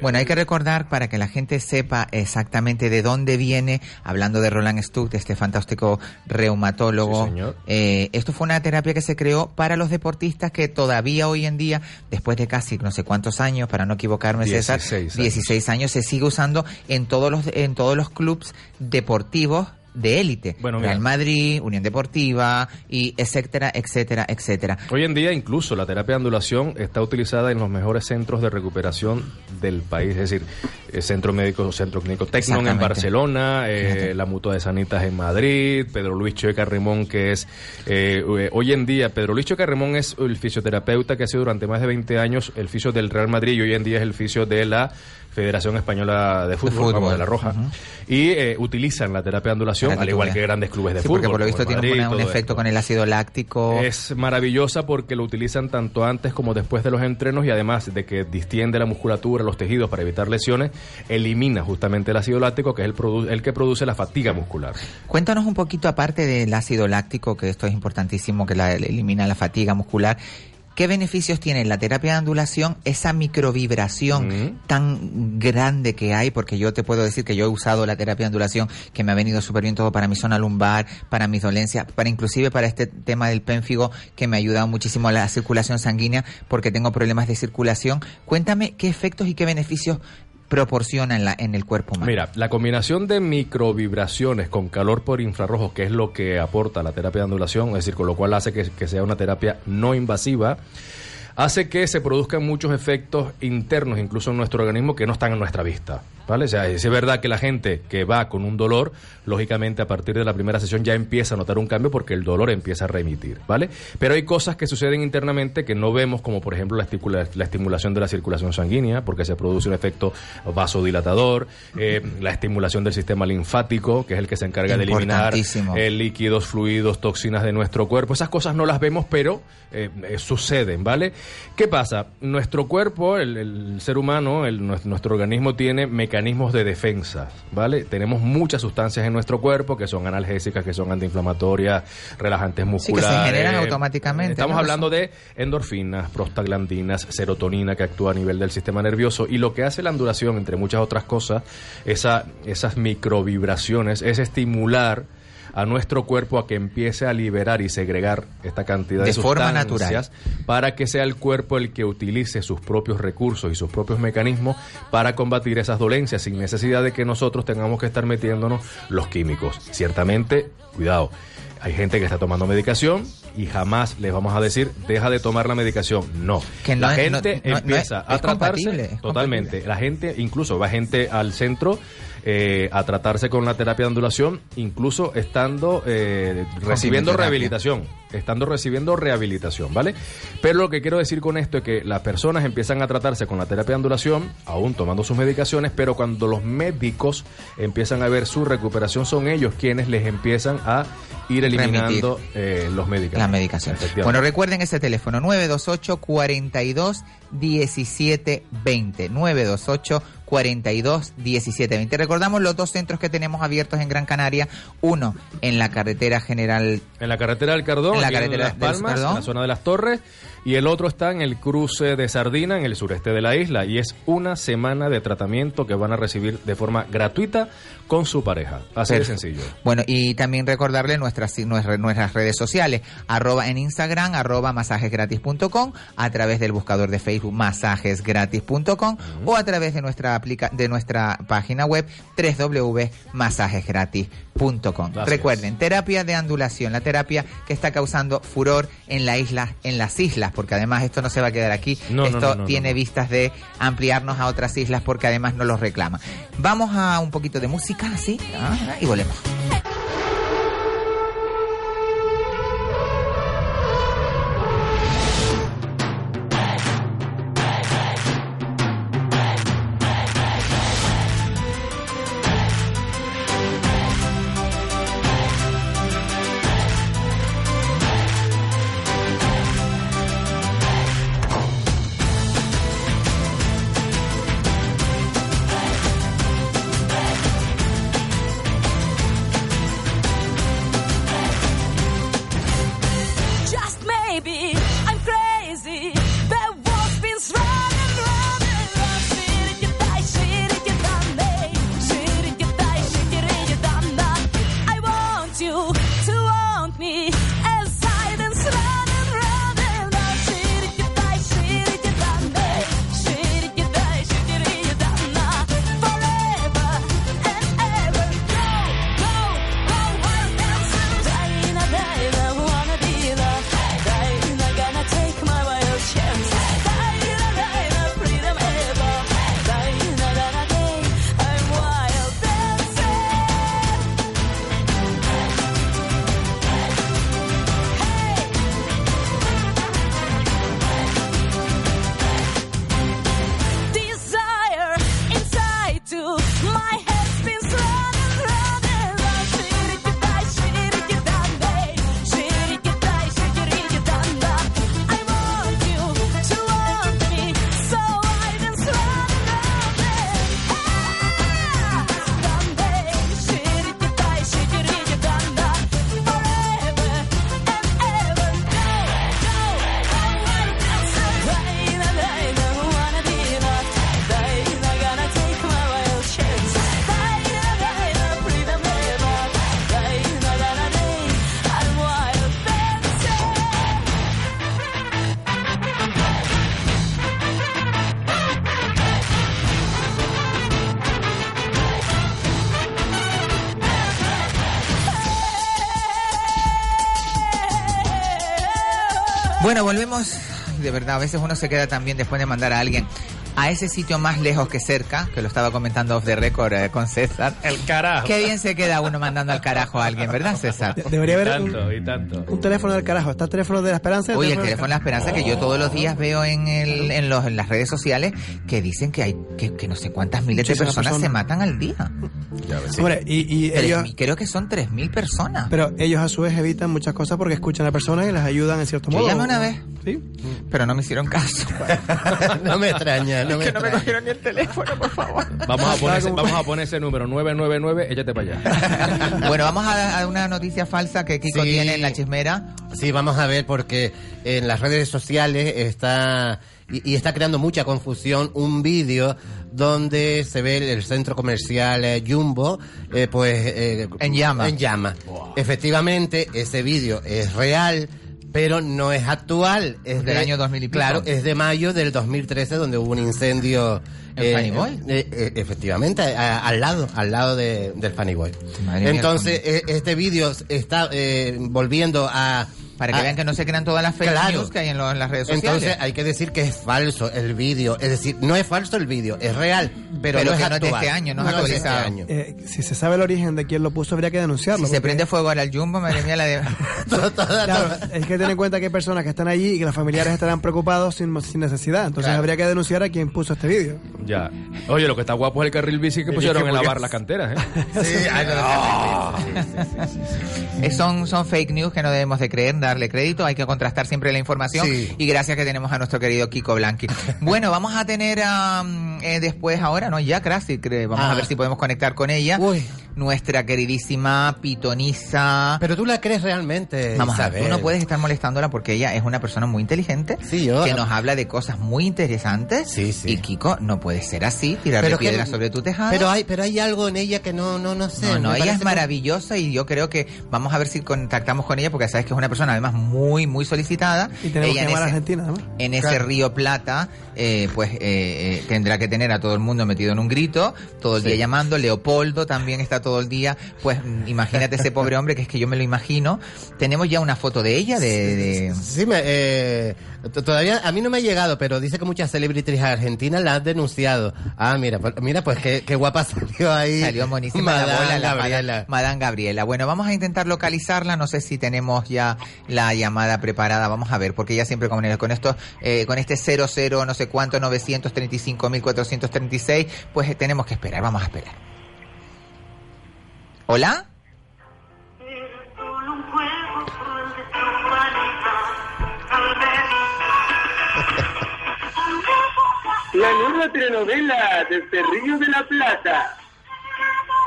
Bueno, hay que recordar para que la gente sepa exactamente de dónde viene, hablando de Roland Stuck, de este fantástico reumatólogo. Sí, señor. Eh, esto fue una terapia que se creó para los deportistas que todavía hoy en día, después de casi no sé cuántos años, para no equivocarme, César, 16 años. 16 años, se sigue usando en todos los, en todos los clubes deportivos de élite. Bueno, mira. Real Madrid, Unión Deportiva, y etcétera, etcétera, etcétera. Hoy en día incluso la terapia de ondulación está utilizada en los mejores centros de recuperación del país, es decir, el Centro Médico, Centro Clínico Tecnon en. Barcelona, eh, la Mutua de Sanitas en Madrid, Pedro Luis Choe Carremón, que es eh, eh, hoy en día, Pedro Luis Choe Carremón es el fisioterapeuta que ha sido durante más de 20 años el fisio del Real Madrid y hoy en día es el fisio de la Federación Española de Fútbol, fútbol. vamos, de la Roja, y eh, utilizan la terapia de ondulación, al igual que grandes clubes de Sí, fútbol. porque por lo visto tiene Madrid, un efecto esto. con el ácido láctico. Es maravillosa porque lo utilizan tanto antes como después de los entrenos y además de que distiende la musculatura, los tejidos para evitar lesiones, elimina justamente el ácido láctico que es el, produ- el que produce la fatiga muscular. Cuéntanos un poquito, aparte del ácido láctico, que esto es importantísimo, que la, elimina la fatiga muscular. ¿Qué beneficios tiene la terapia de ondulación, esa microvibración tan grande que hay? Porque yo te puedo decir que yo he usado la terapia de ondulación, que me ha venido súper bien todo para mi zona lumbar, para mis dolencias, para inclusive para este tema del pénfigo, que me ha ayudado muchísimo a la circulación sanguínea, porque tengo problemas de circulación. Cuéntame qué efectos y qué beneficios proporciona en, la, en el cuerpo humano. Mira, la combinación de microvibraciones con calor por infrarrojos, que es lo que aporta la terapia de ondulación, es decir, con lo cual hace que, que sea una terapia no invasiva, hace que se produzcan muchos efectos internos, incluso en nuestro organismo, que no están a nuestra vista. ¿Vale? O sea, es verdad que la gente que va con un dolor, lógicamente a partir de la primera sesión ya empieza a notar un cambio porque el dolor empieza a remitir, ¿vale? Pero hay cosas que suceden internamente que no vemos, como por ejemplo la, esticula- la estimulación de la circulación sanguínea, porque se produce un efecto vasodilatador, eh, [laughs] la estimulación del sistema linfático, que es el que se encarga de eliminar eh, líquidos, fluidos, toxinas de nuestro cuerpo. Esas cosas no las vemos, pero eh, eh, suceden, ¿vale? ¿Qué pasa? Nuestro cuerpo, el, el ser humano, el- nuestro organismo tiene mecanismos mecanismos de defensa, ¿vale? Tenemos muchas sustancias en nuestro cuerpo que son analgésicas, que son antiinflamatorias, relajantes Sí, musculares. que se generan automáticamente. Estamos ¿no? hablando de endorfinas, prostaglandinas, serotonina que actúa a nivel del sistema nervioso y lo que hace la ondulación, entre muchas otras cosas, esa, esas microvibraciones, es estimular a nuestro cuerpo a que empiece a liberar y segregar esta cantidad de, De forma sustancias para que sea el cuerpo el que utilice sus propios recursos y sus propios mecanismos para combatir esas dolencias sin necesidad de que nosotros tengamos que estar metiéndonos los químicos. Ciertamente, cuidado, hay gente que está tomando medicación y jamás les vamos a decir deja de tomar la medicación. No, Que no la gente no- no- no empieza es- a es tratarse totalmente. La gente, incluso va gente al centro eh, a tratarse con la terapia de ondulación, incluso estando eh, recibiendo rehabilitación, estando recibiendo rehabilitación, ¿vale? Pero lo que quiero decir con esto es que las personas empiezan a tratarse con la terapia de ondulación, aún tomando sus medicaciones, pero cuando los médicos empiezan a ver su recuperación, son ellos quienes les empiezan a ir eliminando eh, los medicamentos. La medicación. Bueno, recuerden ese teléfono 928 42 17 20. 928 42 17 20. Recordamos los dos centros que tenemos abiertos en Gran Canaria. Uno en la carretera general. En la carretera del Cardón, En la aquí en carretera Las del Palmas, Cardón. en la zona de las Torres, y el otro está en el cruce de Sardina, en el sureste de la isla, y es una semana de tratamiento que van a recibir de forma gratuita con su pareja. Así de sencillo. Bueno, y también recordarle nuestras, nuestras, redes sociales, arroba en Instagram, arroba masajesgratis.com, a través del buscador de Facebook masajesgratis.com o a través de nuestra aplica de nuestra página web www.masajesgratis.com. Recuerden, terapia de ondulación, la terapia que está causando furor en la isla, en las islas, porque además esto no se va a quedar aquí, No, no, esto no, no, tiene no. vistas de ampliarnos a otras islas porque además nos los reclama. Vamos a un poquito de música, ¿sí? Ah, y volvemos. Verdad, a veces uno se queda también después de mandar a alguien a ese sitio más lejos que cerca, que lo estaba comentando off the record eh, con César. El carajo. Qué bien se queda uno mandando al carajo a alguien, ¿verdad, César? Debería haber tanto, un, y tanto. un teléfono del carajo. Está el teléfono de la esperanza. y Oye, el teléfono de la esperanza que yo todos los días veo en, el, en, los, en las redes sociales que dicen que hay que, que no sé cuántas miles de personas se matan al día. Hombre, y, y Tres ellos, mil- creo que son 3.000 personas. pero ellos a su vez evitan muchas cosas porque escuchan a personas y las ayudan en cierto Yo modo. llamé una vez Pero no me hicieron caso. [laughs] no me extraña, no Es me que no me cogieron ni el teléfono, por favor. Vamos a, poner, ese- vamos a poner ese número 999, échate para allá. [laughs] Bueno, vamos a, a una noticia falsa que Kiko Sí. tiene en la chismera. Sí, vamos a ver porque en las redes sociales está y, y está creando mucha confusión un vídeo donde se ve el centro comercial eh, Jumbo eh, pues eh, En llama. En llama. Efectivamente, ese vídeo es real. Pero no es actual, es Del de- año 2000 y pico. Claro, es de mayo del 2013 donde hubo un incendio ¿En Fanny Boy? eh, eh, efectivamente, a- al lado, al lado de- del Funny Boy. Madre mía, Entonces, eh, este vídeo está eh, volviendo a... Para que a- vean que no se crean todas las fake Claro. news que hay en, lo- en las redes sociales. Entonces hay que decir que es falso el vídeo. Es decir, no es falso el vídeo, es real, pero, Pero no que es no es de este año, no es de este actualizado. año. Eh, si se sabe el origen de quién lo puso, habría que denunciarlo. si se prende fuego ahora el jumbo, madre mía, la de... [laughs] Claro, es que ten en cuenta que hay personas que están allí y que los familiares estarán preocupados sin, sin necesidad. Entonces Claro. habría que denunciar a quien puso este vídeo. Ya. Oye, lo que está guapo es el carril bici que pusieron en la barra las canteras, ¿eh? Sí, no, Ah. [laughs] Eh, son, son fake news que no debemos de creer, darle crédito, hay que contrastar siempre la información Sí. y gracias que tenemos a nuestro querido Kiko Blanqui. [laughs] Bueno, vamos a tener eh, después ahora, ¿no? Ya casi, vamos Ah. a ver si podemos conectar con ella. Nuestra queridísima pitonisa. Pero tú la crees realmente, Vamos a ver, Isabel. tú no puedes estar molestándola porque ella es una persona muy inteligente Sí, yo- que nos habla de cosas muy interesantes. Sí, sí. Y Kiko, no puede ser así, tirarle Pero que- piedras sobre tu tejado. Pero hay, pero hay algo en ella que no, no, no sé. No, no, ella es maravillosa y yo creo que vamos a ver si contactamos con ella porque sabes que es una persona además muy, muy solicitada. Y tenemos ella que en llamar a ese- Argentina, además. en ese. Río Plata, eh, pues eh, eh, tendrá que tener a todo el mundo metido en un grito, todo el día llamando. Leopoldo también está todo el día. Pues imagínate ese pobre [laughs] hombre, que es que yo me lo imagino. Tenemos ya una foto de ella, de. de- Sí, me, eh, todavía a mí no me ha llegado, pero dice que muchas celebrities argentinas la han denunciado. Ah, mira, pues, mira, pues qué, qué guapa [laughs] salió ahí. Salió monísima la Madame bola, la Gabriela. Madame, Madame Gabriela. Bueno, vamos a intentar localizarla. No sé si tenemos ya la llamada preparada. Vamos a ver, porque ella siempre con, el- con estos, eh, con este 00, no sé cuánto, 935.436, pues eh, tenemos que esperar. Vamos a esperar. ¿Hola? La nueva telenovela desde Río de la Plata.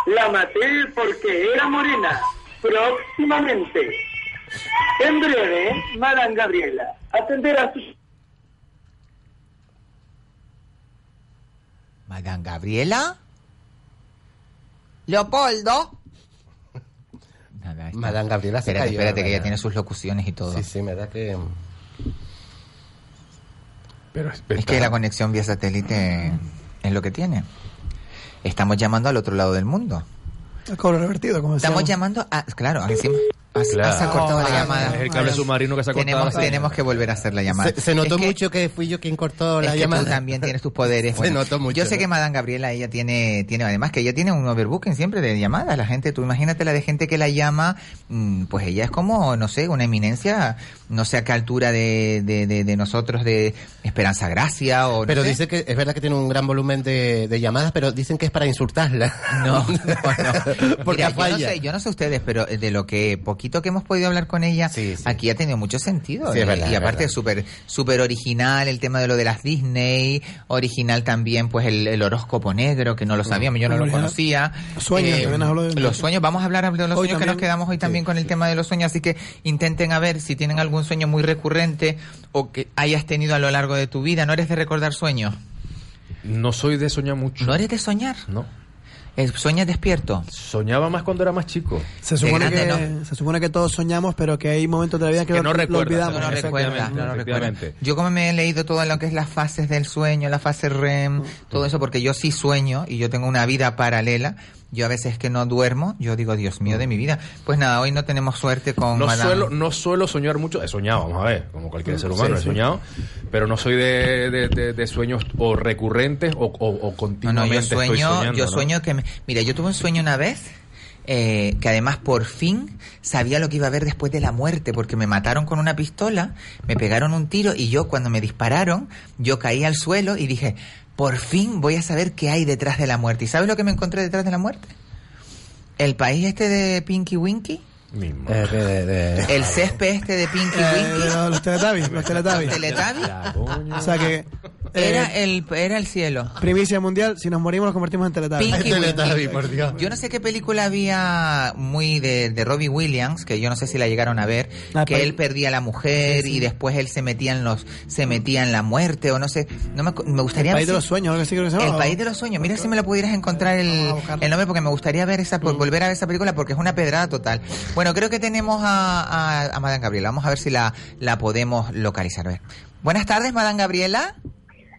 La maté porque era morena. Próximamente. En breve, Madame Gabriela atenderá sus... Madame Gabriela. Leopoldo. [laughs] Nada, Madame Gabriela se Espérate, cayó, espérate, que ella tiene sus locuciones y todo. Sí, sí, me da que... Pero Es que la conexión vía satélite es lo que tiene. Estamos llamando al otro lado del mundo. El cobro revertido, como Estamos decíamos. llamando a... Claro, encima... has- Claro. has- se ha cortado la Ah, llamada. es el cable submarino que se ha cortado. Tenemos, tenemos que volver a hacer la llamada. Se, se notó Es que- mucho que fui yo quien cortó es la que llamada. tú también tienes tus poderes. [laughs] Se Bueno, notó mucho, Yo sé que Madame Gabriela, ella tiene, tiene, además que ella tiene un overbooking siempre de llamadas. La gente, tú imagínate la de gente que la llama, mm, pues ella es como, no sé, una eminencia, no sé a qué altura de, de, de, de nosotros, de Esperanza Gracia o no Pero sé. dice que es verdad que tiene un gran volumen de, de llamadas, pero dicen que es para insultarla. No, [laughs] [laughs] no, no. Porque Mira, yo no falla. sé, yo no sé ustedes, pero de lo que poquito que hemos podido hablar con ella, aquí ha tenido mucho sentido. Sí, es Eh, verdad, y aparte verdad. es súper súper original el tema de lo de las Disney, original también pues el, el horóscopo negro, que no lo sabíamos, yo no lo conocía. Sueños, habló de- Los sueños, vamos a hablar de los Hoy sueños que nos quedamos hoy también con el tema de los sueños, así que intenten a ver si tienen algún sueño muy recurrente o que hayas tenido a lo largo de tu vida. ¿No eres de recordar sueños? No soy de soñar mucho. ¿No eres de soñar? No. Eh, ¿Sueñas despierto? Soñaba más cuando era más chico. Se supone, grande, que, ¿no? se supone que todos soñamos, pero que hay momentos de la vida que, Que lo, no lo recuerdas, olvidamos. No no efectivamente. Yo como me he leído todo lo que es las fases del sueño, la fase REM, todo eso, porque yo sí sueño y yo tengo una vida paralela. Yo a veces que no duermo, yo digo, Dios mío de mi vida. Pues nada, hoy no tenemos suerte con No Madame. suelo, no suelo soñar mucho. He soñado, vamos a ver, como cualquier ser Sí, humano, he sí. soñado. Pero no soy de, de- de- de sueños o recurrentes o, o- o No, no, continuamente yo estoy sueño, soñando, yo sueño que me- mira, yo tuve un sueño una vez eh, que además por fin sabía lo que iba a haber después de la muerte, porque me mataron con una pistola, me pegaron un tiro y yo cuando me dispararon, yo caí al suelo y dije, por fin voy a saber qué hay detrás de la muerte. ¿Y sabes lo que me encontré detrás de la muerte? El país este de Pinky Winky. Eh, de- de- [laughs] El césped este de Pinky Eh, Winky. los, los Teletubbies, los Teletubbies. ¿Teletubbies? O sea que... Era eh, el, era el cielo. Primicia mundial, si nos morimos nos convertimos en Teletubbies. Pinky Winky. Yo no sé qué película había muy de, de Robbie Williams, que yo no sé si la llegaron a ver, Ah, que pa- él perdía a la mujer y después él se metía en los, se metía en la muerte o no sé, no me, me gustaría El país de los sueños, algo así creo que se llama. El país de los sueños. Mira si me lo pudieras encontrar el, el nombre porque me gustaría ver esa, Mm. por volver a ver esa película porque es una pedrada total. Bueno, creo que tenemos a, a, a Madame Gabriela. Vamos a ver si la, la podemos localizar. A ver. Buenas tardes, Madame Gabriela.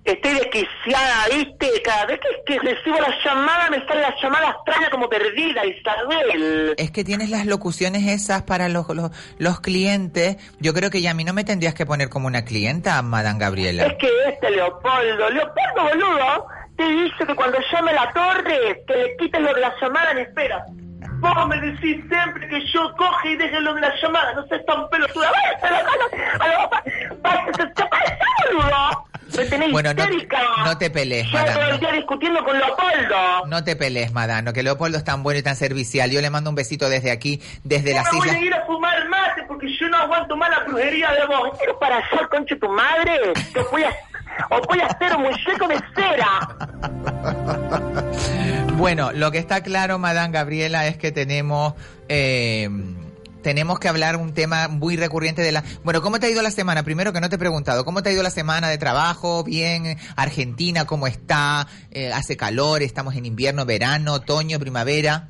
Estoy desquiciada, ¿viste? Cada vez que, que recibo la llamada me sale la llamada extraña como perdida, Isabel. Es que tienes las locuciones esas para los, los, los clientes. Yo creo que ya a mí no me tendrías que poner como una clienta, Madame Gabriela. Es que este Leopoldo, Leopoldo boludo, te dice que cuando llame la torre, que le quites lo de la llamada en espera. Vos me decís siempre que yo coge y deje lo de la llamada, no seas tan pelotuda. ¡Váyase a la a la ¡Váyase, te parece, boludo! Me tenés Bueno, no, histérica. no te pelees, Yo todo el Madame. día discutiendo con Leopoldo. No te pelees, Madame, que Leopoldo es tan bueno y tan servicial. Yo le mando un besito desde aquí, desde Yo las me voy islas. a ir a fumar mate porque yo no aguanto más la brujería de vos. Pero para hacer concha tu madre, te voy a, o voy a hacer un muñeco de cera. Bueno, lo que está claro, Madame Gabriela, es que tenemos... eh, tenemos que hablar un tema muy recurrente de la... Bueno, ¿cómo te ha ido la semana? Primero que no te he preguntado, ¿cómo te ha ido la semana de trabajo? Bien, Argentina, ¿cómo está? Eh, ¿Hace calor? ¿Estamos en invierno, verano, otoño, primavera?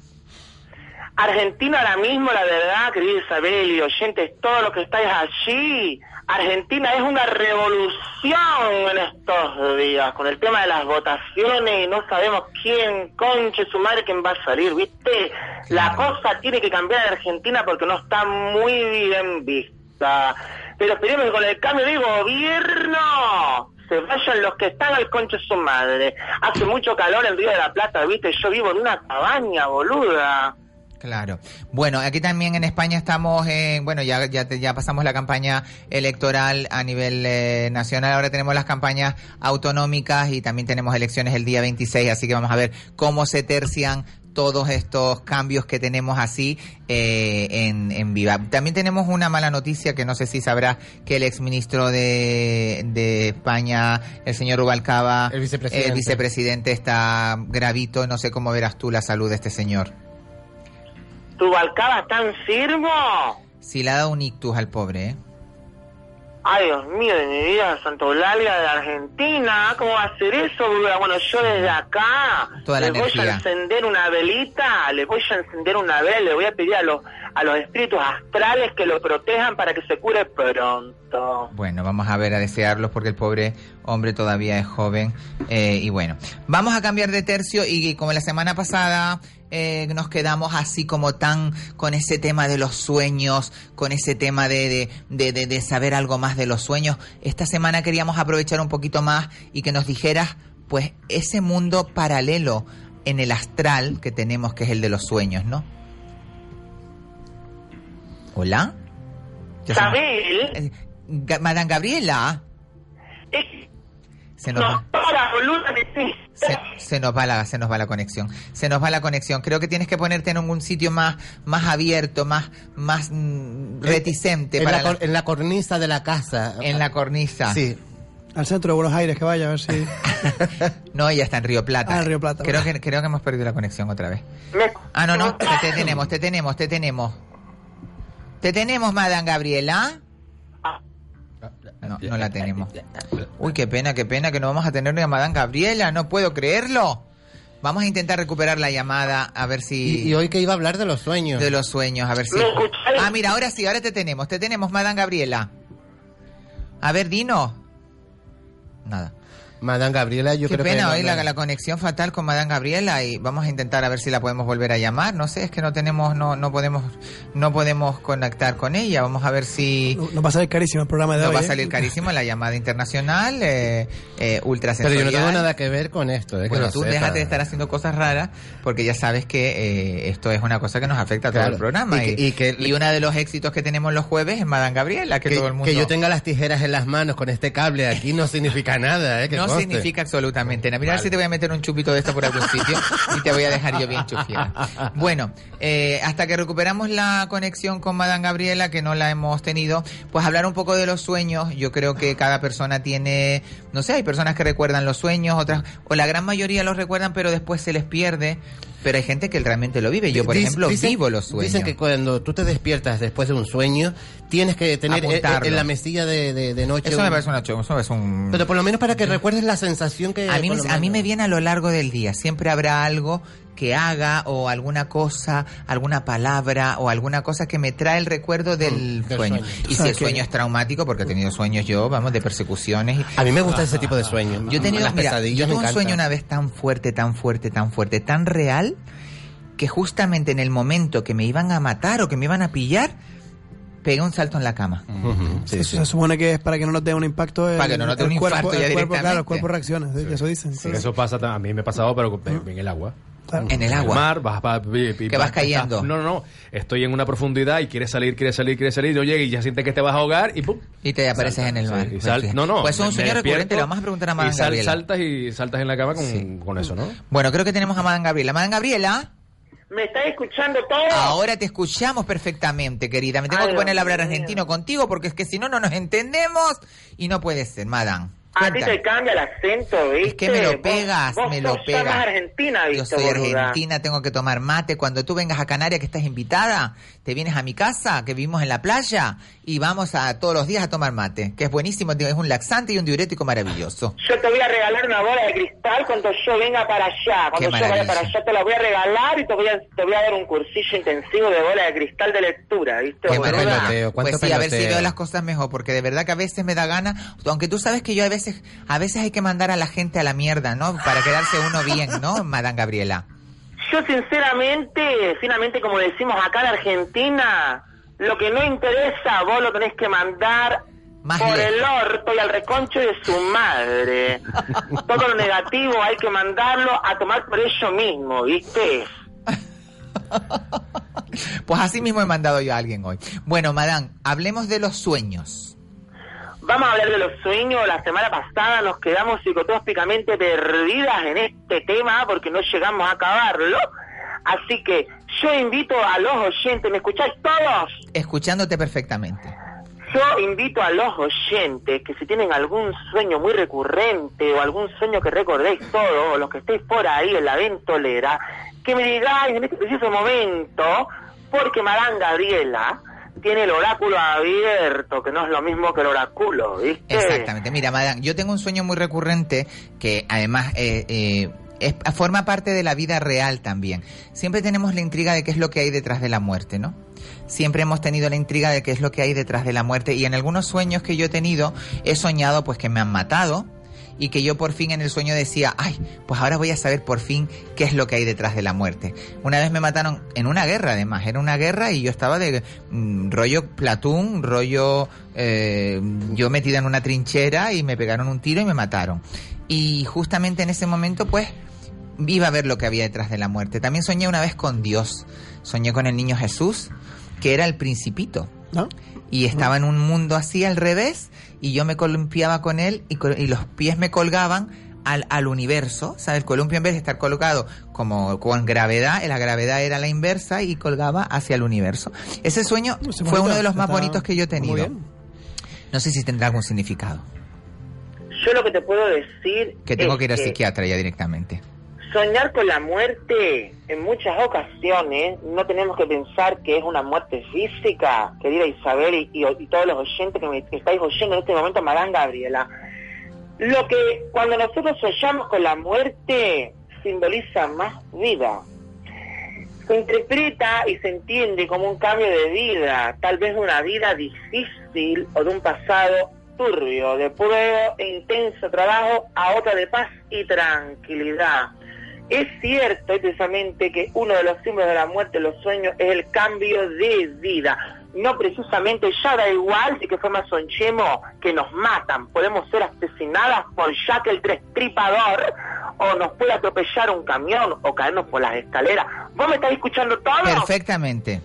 Argentina ahora mismo, la verdad, querida Isabel y oyentes, todos los que estáis allí, Argentina es una revolución en estos días, con el tema de las votaciones y no sabemos quién, conche su madre, quién va a salir, ¿viste? La cosa tiene que cambiar en Argentina porque no está muy bien vista. Pero esperemos que con el cambio de gobierno se vayan los que están al conche su madre. Hace mucho calor en Río de la Plata, ¿viste? Yo vivo en una cabaña, boluda. Claro. Bueno, aquí también en España estamos, en, bueno, ya, ya, te- ya pasamos la campaña electoral a nivel eh, nacional, ahora tenemos las campañas autonómicas y también tenemos elecciones el día 26, así que vamos a ver cómo se tercian todos estos cambios que tenemos así eh, en, en Viva. También tenemos una mala noticia que no sé si sabrás que el exministro de, de España, el señor Rubalcaba, El vicepresidente. el vicepresidente está gravito, no sé cómo verás tú la salud de este señor. ¿Tu balcaba está enfermo? Si le ha dado un ictus al pobre, ¿eh? Ay, Dios mío, de mi vida, Santa Eulalia de Argentina, ¿cómo va a ser eso, boluda? Bueno, yo desde acá Toda la le voy a encender una velita, le voy a encender una vela, le voy a pedir a los, a los espíritus astrales que lo protejan para que se cure pronto. Bueno, vamos a ver, a desearlos porque el pobre hombre todavía es joven. eh, y bueno, vamos a cambiar de tercio y como la semana pasada eh, nos quedamos así como tan con ese tema de los sueños, con ese tema de, de, de, de- saber algo más de los sueños. Esta semana queríamos aprovechar un poquito más y que nos dijeras, pues, ese mundo paralelo en el astral que tenemos, que es el de los sueños, ¿no? ¿Hola? Isabel, Ga- Madame Gabriela. Se nos, no, va, para, boluda, me sí. se, se nos va la, se nos va la conexión. Se nos va la conexión. Creo que tienes que ponerte en un sitio más, más abierto, más, más mm, reticente en, para la, la- cor- en la cornisa de la casa. en la cornisa. Sí. Al centro de Buenos Aires, que vaya a ver si... [laughs] No, ella está en Río Plata. Ah, en Río Plata, Creo bueno. que, creo que hemos perdido la conexión otra vez. Ah, no, no. Te, [laughs] te tenemos, te tenemos, te tenemos. Te tenemos, Madame Gabriela. No, no la tenemos. Uy, qué pena, qué pena que no vamos a tener una Madame Gabriela. No puedo creerlo. Vamos a intentar recuperar la llamada a ver si... Y, y hoy que iba a hablar de los sueños. De los sueños, a ver si... Ah, mira, ahora sí, ahora te tenemos, te tenemos, Madame Gabriela. A ver, Dino. Nada. Madame Gabriela, yo Qué creo pena que... hoy la, la conexión fatal con Madame Gabriela y vamos a intentar a ver si la podemos volver a llamar. No sé, es que no tenemos, no, no podemos, no podemos conectar con ella. Vamos a ver si Nos va a salir carísimo el programa de hoy. va a ¿eh? salir carísimo la llamada internacional, eh, eh, Pero yo no tengo nada que ver con esto. eh, Bueno, tú sepa. déjate de estar haciendo cosas raras porque ya sabes que eh, esto es una cosa que nos afecta a todo Claro. el programa. Y Y, que- y que- y uno de los éxitos que tenemos los jueves es Madame Gabriela, que, Que, todo el mundo... que yo tenga las tijeras en las manos con este cable aquí no significa nada, ¿eh? Que no conste. significa absolutamente nada. Mira, ver si te voy a meter un chupito de esto por algún sitio y te voy a dejar yo bien chufiada. [laughs] Bueno, eh, hasta que recuperamos la conexión con Madame Gabriela, que no la hemos tenido, pues hablar un poco de los sueños. Yo creo que cada persona tiene, no sé, hay personas que recuerdan los sueños, otras, o la gran mayoría los recuerdan, pero después se les pierde. Pero hay gente que realmente lo vive. Yo, por Dic- ejemplo, dicen- vivo los sueños. Dicen que cuando tú te despiertas después de un sueño, tienes que tener eh, Apuntarlo. en la mesilla de, de- de noche. Eso me un- parece una eso es un... Pero por lo menos para que recuerdes la sensación que... A mí, me- a mí me viene a lo largo del día. Siempre habrá algo que haga o alguna cosa, alguna palabra o alguna cosa que me trae el recuerdo del, del sueño. sueño. Y O si el que- sueño es traumático, porque he tenido sueños yo, vamos, de persecuciones. y- A mí me gusta ese tipo de sueños. Yo he tenido, Las mira, pesadillas yo tuve un sueño una vez tan fuerte, tan fuerte, tan fuerte, tan real, que justamente en el momento que me iban a matar o que me iban a pillar, pegué un salto en la cama. Sí, Se supone que es para que no nos dé un impacto. el- Para que no nos dé el un cuerpo, infarto ya el cuerpo, Claro, el directamente. cuerpo reacciona, sí, eso dicen. sí. Eso pasa, a mí me ha pasado, pero en en el agua. En el mar, vas, vas- y- y- Que vas cayendo. No, no, no. Estoy en una profundidad y quieres salir, quieres salir, quieres salir. Yo llego y ya sientes que te vas a ahogar y ¡pum! Y te apareces en el mar. Sí, y sal- no, no. Pues es un sueño recurrente, le vamos a preguntar a y Madame sal- Gabriela. saltas y saltas en la cama con, con eso, ¿no? Bueno, creo que tenemos a Madame Gabriela. Madame Gabriela. ¿Me estás escuchando todo? Ahora te escuchamos perfectamente, querida. Me tengo Ay, que poner a hablar argentino contigo porque es que si no, no nos entendemos y no puede ser, Madame. A ti te cambia el acento, ¿viste? Es que me lo Vos- pegas, vos me lo sos pegas. argentina, Yo ¿viste, soy boluda? argentina, tengo que tomar mate. Cuando tú vengas a Canarias, que estás invitada, te vienes a mi casa, que vivimos en la playa, y vamos a todos los días a tomar mate, que es buenísimo, es un laxante y un diurético maravilloso. Yo te voy a regalar una bola de cristal cuando yo venga para allá. Cuando Qué yo vaya para allá te la voy a regalar y te voy a, te voy a dar un cursillo intensivo de bola de cristal de lectura, ¿viste? Qué boluda? maravilla. Pues sí, a ver si veo las cosas mejor, porque de verdad que a veces me da gana, aunque tú sabes que yo a veces, a veces hay que mandar a la gente a la mierda, ¿no? Para quedarse uno bien, ¿no, [laughs] Madame Gabriela? Yo sinceramente, finalmente como decimos acá en Argentina, lo que no interesa vos lo tenés que mandar Más por lejos. el orto y al reconcho de su madre. [laughs] Todo lo negativo hay que mandarlo a tomar por ello mismo, ¿viste? Pues así mismo he mandado yo a alguien hoy. Bueno, Madame, hablemos de los sueños. Vamos a hablar de los sueños. La semana pasada nos quedamos psicotópicamente perdidas en este tema porque no llegamos a acabarlo. Así que yo invito a los oyentes, ¿me escucháis todos? Escuchándote perfectamente. Yo invito a los oyentes que si tienen algún sueño muy recurrente o algún sueño que recordéis todo, o los que estéis por ahí en la ventolera, que me digáis en este preciso momento, porque Madame Gabriela tiene el oráculo abierto, que no es lo mismo que el oráculo, ¿viste? Exactamente. Mira, Madame, yo tengo un sueño muy recurrente que además eh, eh, es- forma parte de la vida real también. Siempre tenemos la intriga de qué es lo que hay detrás de la muerte, ¿no? Siempre hemos tenido la intriga de qué es lo que hay detrás de la muerte y en algunos sueños que yo he tenido he soñado pues que me han matado y que yo por fin en el sueño decía, ay, pues ahora voy a saber por fin qué es lo que hay detrás de la muerte. Una vez me mataron en una guerra, además, era una guerra y yo estaba de mm, rollo platón, rollo eh, yo metida en una trinchera y me pegaron un tiro y me mataron. Y justamente en ese momento, pues, iba a ver lo que había detrás de la muerte. También soñé una vez con Dios, soñé con el niño Jesús, que era el principito. Y estaba en un mundo así al revés y yo me columpiaba con él y, los pies me colgaban al, al universo. ¿Sabes? El columpio en vez de estar colocado como con gravedad, la gravedad era la inversa y colgaba hacia el universo. Ese sueño fue bonito, uno de los más bonitos que yo he muy tenido. bien. No sé si tendrá algún significado. Yo lo que te puedo decir Que tengo es que ir al psiquiatra ya directamente. Soñar con la muerte, en muchas ocasiones, no tenemos que pensar que es una muerte física, querida Isabel y, todos los oyentes que me estáis oyendo en este momento, Madame Gabriela. Lo que cuando nosotros soñamos con la muerte simboliza más vida. Se interpreta y se entiende como un cambio de vida, tal vez de una vida difícil o de un pasado turbio, de puro e intenso trabajo a otra de paz y tranquilidad. Es cierto y precisamente que uno de los símbolos de la muerte, los sueños, es el cambio de vida. No precisamente, ya da igual si que fue más sonchemo que nos matan. Podemos ser asesinadas por Jack el Trestripador, o nos puede atropellar un camión, o caernos por las escaleras. ¿Vos me estás escuchando todo? Perfectamente.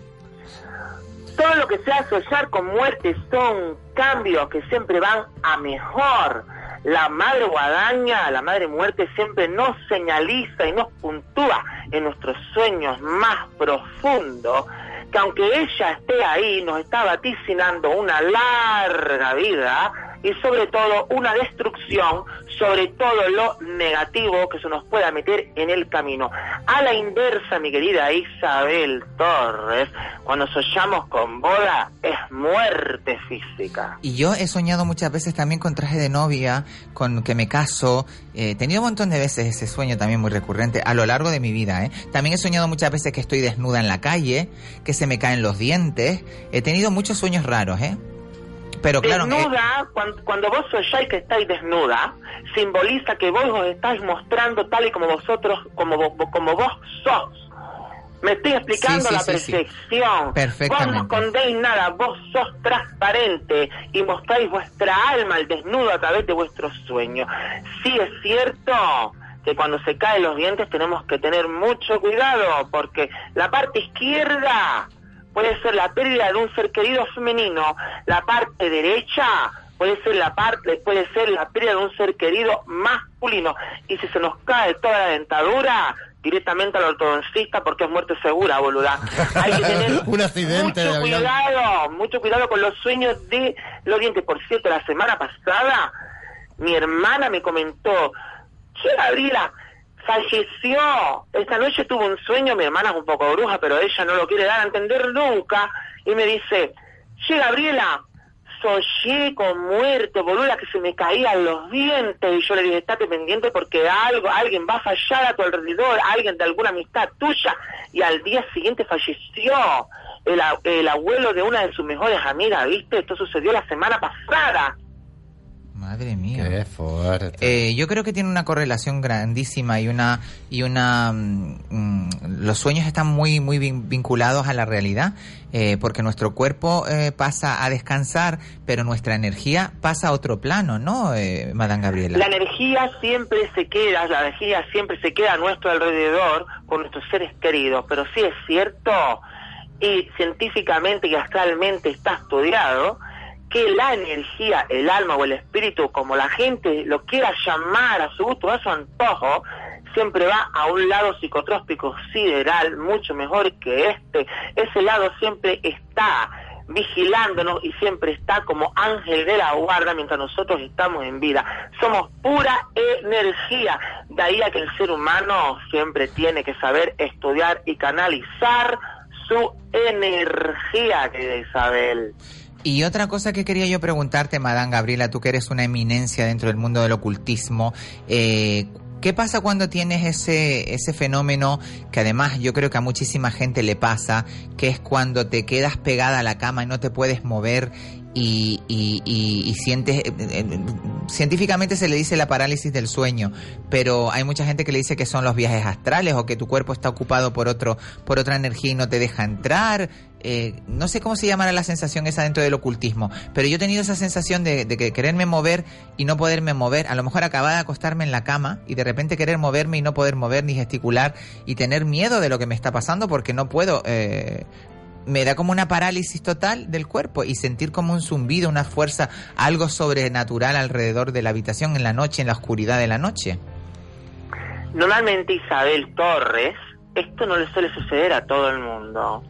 Todo lo que sea asociar con muerte son cambios que siempre van a mejor. La madre guadaña, la madre muerte siempre nos señaliza y nos puntúa en nuestros sueños más profundos que aunque ella esté ahí, nos está vaticinando una larga vida y sobre todo una destrucción sobre todo lo negativo que se nos pueda meter en el camino. A la inversa, mi querida Isabel Torres, cuando soñamos con boda es muerte física. Y yo he soñado muchas veces también con traje de novia, con que me caso. Eh, he tenido un montón de veces ese sueño también muy recurrente a lo largo de mi vida. ¿eh? También he soñado muchas veces que estoy desnuda en la calle, que se me caen los dientes. He tenido muchos sueños raros, ¿eh? Pero claro, eh, desnuda, cuando, cuando vos soñáis que estáis desnuda, simboliza que vos os estáis mostrando tal y como vosotros, como, vo- como vos sos. Me estoy explicando Sí, sí, la sí, sí. perfección. Perfectamente. Vos no escondéis nada, vos sos transparente y mostráis vuestra alma al desnudo a través de vuestros sueños. Sí es cierto que cuando se caen los dientes tenemos que tener mucho cuidado porque la parte izquierda puede ser la pérdida de un ser querido femenino, la parte derecha puede ser la parte puede ser la pérdida de un ser querido masculino y si se nos cae toda la dentadura directamente al ortodoncista porque es muerte segura, boluda. Hay que tener [laughs] Un accidente de mucho cuidado, mucho cuidado con los sueños de los dientes. Por cierto, la semana pasada mi hermana me comentó, che, Gabriela, falleció. Esta noche tuvo un sueño, mi hermana es un poco bruja, pero ella no lo quiere dar a entender nunca. Y me dice, che, Gabriela, soñé con muerte, boluda, que se me caían los dientes. Y yo le dije, estate pendiente porque algo, alguien va a fallar a tu alrededor, alguien de alguna amistad tuya. Y al día siguiente falleció el, el abuelo de una de sus mejores amigas, ¿viste? Esto sucedió la semana pasada. Madre mía. Qué fuerte. Eh, yo creo que tiene una correlación grandísima y una y una mm, mm, los sueños están muy muy vin- vinculados a la realidad eh, porque nuestro cuerpo eh, pasa a descansar pero nuestra energía pasa a otro plano no eh, Madame Gabriela La energía siempre se queda, la energía siempre se queda a nuestro alrededor con nuestros seres queridos, pero sí es cierto y científicamente y astralmente está estudiado que la energía, el alma o el espíritu, como la gente lo quiera llamar a su gusto, a su antojo, siempre va a un lado psicotrópico sideral mucho mejor que este. Ese lado siempre está vigilándonos y siempre está como ángel de la guarda mientras nosotros estamos en vida. Somos pura energía. De ahí a que el ser humano siempre tiene que saber estudiar y canalizar su energía, querida Isabel. Y otra cosa que quería yo preguntarte, Madame Gabriela, tú que eres una eminencia dentro del mundo del ocultismo, eh, ¿qué pasa cuando tienes ese, ese fenómeno que además yo creo que a muchísima gente le pasa, que es cuando te quedas pegada a la cama y no te puedes mover y, y- y- y sientes, eh, eh, científicamente se le dice la parálisis del sueño, pero hay mucha gente que le dice que son los viajes astrales o que tu cuerpo está ocupado por otro, por otra energía y no te deja entrar. Eh, no sé cómo se llamará la sensación esa dentro del ocultismo, pero yo he tenido esa sensación de, de que quererme mover y no poderme mover, a lo mejor acababa de acostarme en la cama y de repente querer moverme y no poder mover ni gesticular y tener miedo de lo que me está pasando porque no puedo, eh, me da como una parálisis total del cuerpo y sentir como un zumbido, una fuerza, algo sobrenatural alrededor de la habitación en la noche, en la oscuridad de la noche. Normalmente Isabel Torres, esto no le suele suceder a todo el mundo.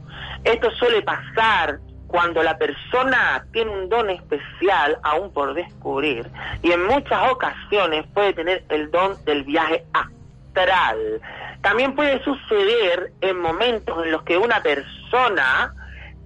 Esto suele pasar cuando la persona tiene un don especial aún por descubrir y en muchas ocasiones puede tener el don del viaje astral. También puede suceder en momentos en los que una persona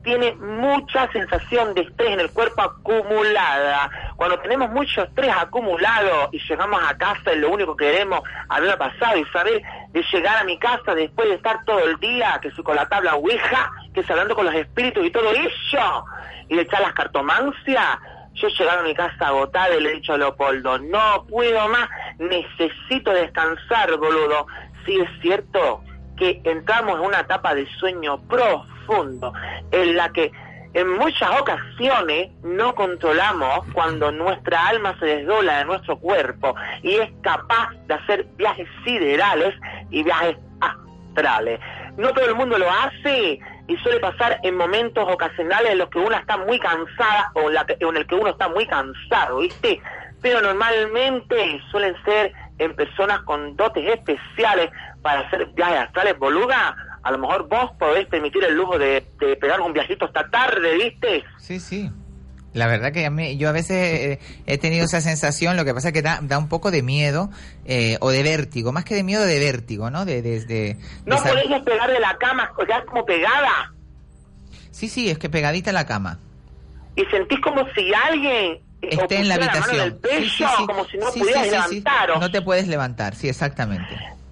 tiene mucha sensación de estrés en el cuerpo acumulada. Cuando tenemos mucho estrés acumulado y llegamos a casa y lo único que queremos, haber pasado Isabel, de llegar a mi casa después de estar todo el día, que si con la tabla Ouija, que si hablando con los espíritus y todo eso, y de echar las cartomancias, yo llegar a mi casa agotada y le he dicho a Leopoldo, no puedo más, necesito descansar, boludo. Sí es cierto que entramos en una etapa de sueño profundo, en la que en muchas ocasiones no controlamos cuando nuestra alma se desdobla de nuestro cuerpo y es capaz de hacer viajes siderales y viajes astrales. No todo el mundo lo hace y suele pasar en momentos ocasionales en los que una está muy cansada o en, en el que uno está muy cansado, ¿viste? pero normalmente suelen ser en personas con dotes especiales para hacer viajes astrales, boluda. A lo mejor vos podés permitir el lujo de, de pegar un viajito esta tarde, ¿viste? Sí, sí. La verdad que a mí, yo a veces eh, he tenido esa sensación, lo que pasa es que da, da un poco de miedo eh, o de vértigo, más que de miedo, de vértigo, ¿no? De, de, de- No podés despegar de la cama, quedás como pegada. Sí, sí, es que pegadita a la cama. y sentís como si alguien Esté en la mano habitación. en el pecho, Sí, sí, sí. como si no pudieras levantaros. No te puedes levantar, sí, exactamente.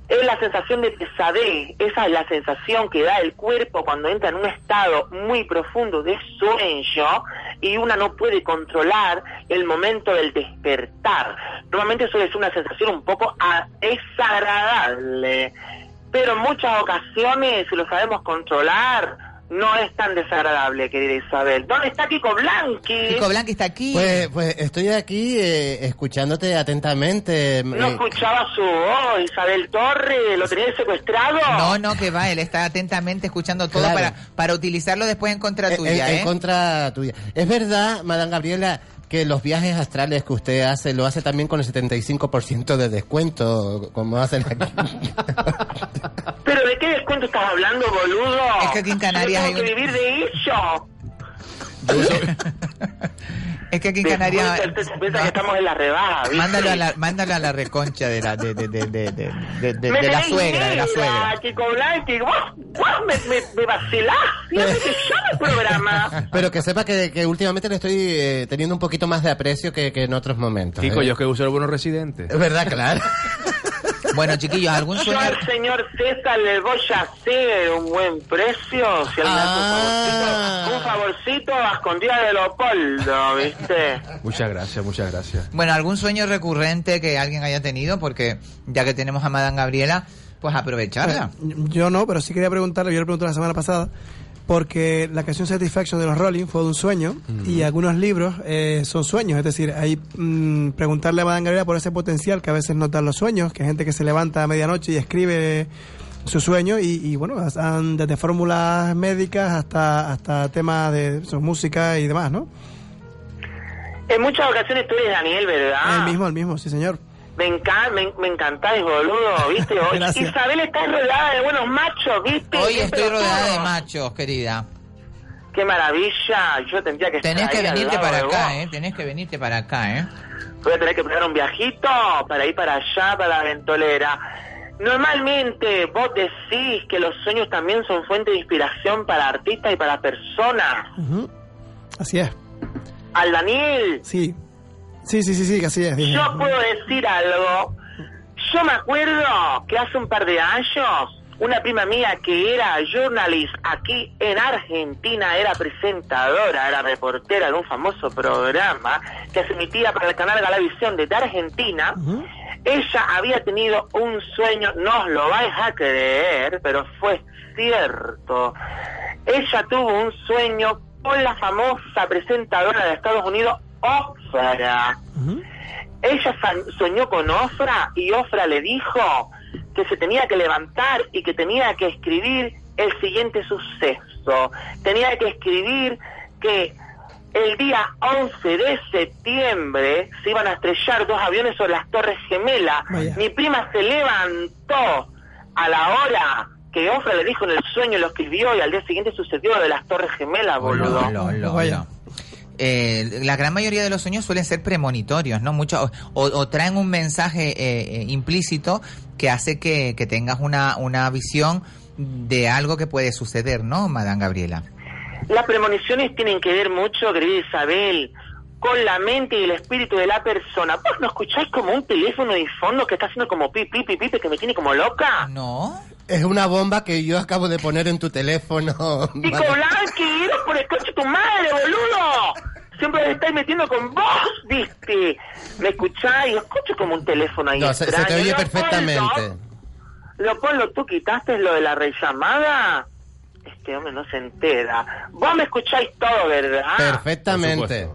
Es la sensación de pesadez, esa es la sensación que da el cuerpo cuando entra en un estado muy profundo de sueño y una no puede controlar el momento del despertar. Normalmente suele ser una sensación un poco desagradable, pero en muchas ocasiones, si lo sabemos controlar, no es tan desagradable, querida Isabel. ¿Dónde está Kiko Blanqui? Kiko Blanqui está aquí. Pues, pues estoy aquí eh, escuchándote atentamente. No eh, escuchaba su voz, Isabel Torre, ¿lo tenía secuestrado? No, no, que va, él está atentamente escuchando todo Claro. para, para utilizarlo después en contra en- tuya, en, ¿eh? contra tuya. Es verdad, Madame Gabriela, que los viajes astrales que usted hace, lo hace también con el 75% de descuento, como hacen aquí. [laughs] ¿Pero de qué descuento estás hablando, boludo? Es que aquí en Canarias Yo hay tengo que un- vivir de eso. [laughs] Es que aquí en Canarias... Piensa que estamos en la rebaja. Mándalo a la, mándalo a la reconcha de la, de, de, de, de, de, de- de- Me de la suegra, de la suegra. Kiko Blanqui, me, me, me vacilás, fíjate que llama el programa. Pero que sepa que, que últimamente le estoy eh, teniendo un poquito más de aprecio que, que en otros momentos. Kiko, ¿eh? yo es que uso los buenos residentes. Es verdad, claro. Bueno, chiquillos, ¿algún Yo sueño? al señor César le voy a hacer un buen precio, si él me Ah. hace un favorcito, un favorcito a escondida de Leopoldo, ¿viste? Muchas gracias, muchas gracias. Bueno, ¿algún sueño recurrente que alguien haya tenido? Porque ya que tenemos a Madame Gabriela, pues aprovecharla. Yo no, pero sí quería preguntarle, yo le pregunté la semana pasada, porque la canción Satisfaction de los Rolling fue de un sueño y algunos libros eh, son sueños, es decir, hay mm, preguntarle a Madame Gabriela por ese potencial que a veces nos dan los sueños, que hay gente que se levanta a medianoche y escribe su sueño y, y, bueno, han desde fórmulas médicas hasta hasta temas de su música y demás, ¿no? En muchas ocasiones tú eres Daniel, ¿verdad? El mismo, el mismo, sí señor. Me, encanta, me, me encantáis, boludo, ¿viste? [laughs] Gracias. Isabel está rodeada de buenos machos, ¿viste? Hoy estoy rodeada de machos, querida. Qué maravilla, yo tendría que Tenés estar que ahí venirte para acá, vos. ¿eh? Tenés que venirte para acá, ¿eh? Voy a tener que pegar un viajito para ir para allá, para la ventolera. Normalmente vos decís que los sueños también son fuente de inspiración para artistas y para personas. Así es. Al Daniel, Sí. Sí, sí, sí, sí, así es. yo puedo decir algo. Yo me acuerdo que hace un par de años una prima mía que era journalist aquí en Argentina, era presentadora, era reportera de un famoso programa que se emitía para el canal Galavisión desde Argentina. Ella había tenido un sueño, no os lo vais a creer, pero fue cierto. Ella tuvo un sueño con la famosa presentadora de Estados Unidos, Ofra. Ella soñó con Ofra y Ofra le dijo que se tenía que levantar y que tenía que escribir el siguiente suceso. Tenía que escribir que el día 11 de septiembre se iban a estrellar dos aviones sobre las Torres Gemelas. Vaya. Mi prima se levantó a la hora que Ofra le dijo en el sueño, lo escribió y al día siguiente sucedió lo de las Torres Gemelas, boludo. Lo, lo, Vaya. Eh, la gran mayoría de los sueños suelen ser premonitorios, ¿no? Mucho, o, o traen un mensaje eh, eh, implícito que hace que, que tengas una, una visión de algo que puede suceder, ¿no, Madame Gabriela? Las premoniciones tienen que ver mucho, querida Isabel, con la mente y el espíritu de la persona. ¿Vos no escucháis como un teléfono de fondo que está haciendo como pi, pi, pi, pi, que me tiene como loca? No. Es una bomba que yo acabo de poner en tu teléfono. Pico Blanqui, por el coche de tu madre, boludo. Siempre me estáis metiendo con vos, viste. ¿Me escucháis? Escucho como un teléfono ahí No, se, se te extraño. oye perfectamente. Leopoldo, ¿tú quitaste lo de la rellamada? Este hombre no se entera. Vos me escucháis todo, ¿verdad? Perfectamente.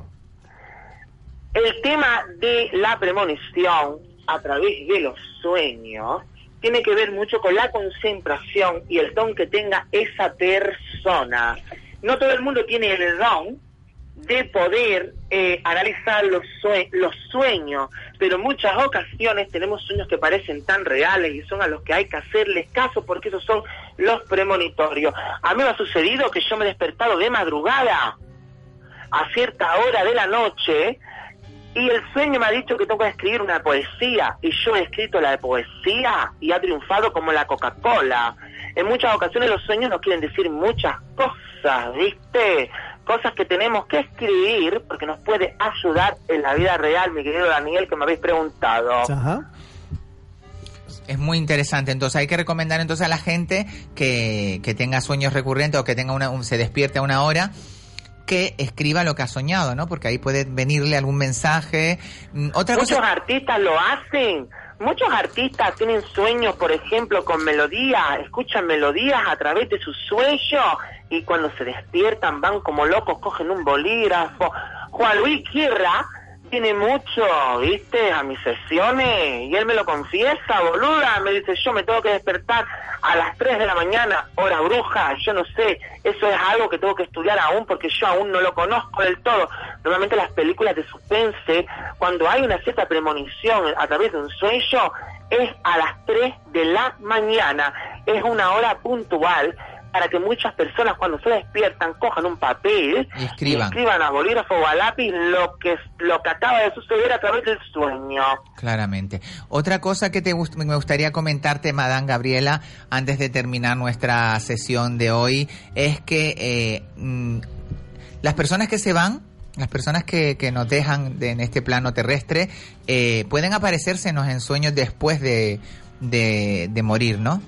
El tema de la premonición a través de los sueños tiene que ver mucho con la concentración y el don que tenga esa persona. No todo el mundo tiene el don de poder eh, analizar los, sue- los sueños, pero en muchas ocasiones tenemos sueños que parecen tan reales y son a los que hay que hacerles caso porque esos son los premonitorios. A mí me ha sucedido que yo me he despertado de madrugada a cierta hora de la noche y el sueño me ha dicho que tengo que escribir una poesía y yo he escrito la poesía y ha triunfado como la Coca-Cola. En muchas ocasiones los sueños nos quieren decir muchas cosas, ¿viste? Cosas que tenemos que escribir porque nos puede ayudar en la vida real, mi querido Daniel, que me habéis preguntado. Ajá. Es muy interesante. Entonces hay que recomendar entonces a la gente que, que tenga sueños recurrentes o que tenga una, un- se despierte a una hora que escriba lo que ha soñado, ¿no? Porque ahí puede venirle algún mensaje. Mm, Otra Muchos cosa. artistas lo hacen. Muchos artistas tienen sueños, por ejemplo, con melodías, escuchan melodías a través de sus sueños y cuando se despiertan van como locos, cogen un bolígrafo. Juan Luis Quirra tiene mucho, viste, a mis sesiones y él me lo confiesa, boluda, me dice yo me tengo que despertar a las 3 de la mañana, hora bruja, yo no sé, eso es algo que tengo que estudiar aún porque yo aún no lo conozco del todo. Normalmente las películas de suspense, cuando hay una cierta premonición a través de un sueño, es a las 3 de la mañana, es una hora puntual para que muchas personas cuando se despiertan cojan un papel Y escriban. escriban a bolígrafo o a lápiz lo que lo que acaba de suceder a través del sueño. Claramente. Otra cosa que te gust- me gustaría comentarte, Madame Gabriela, antes de terminar nuestra sesión de hoy, es que eh, mm, las personas que se van, las personas que, que nos dejan de- en este plano terrestre, eh, pueden aparecérsenos en sueños después de, de, de morir, ¿no?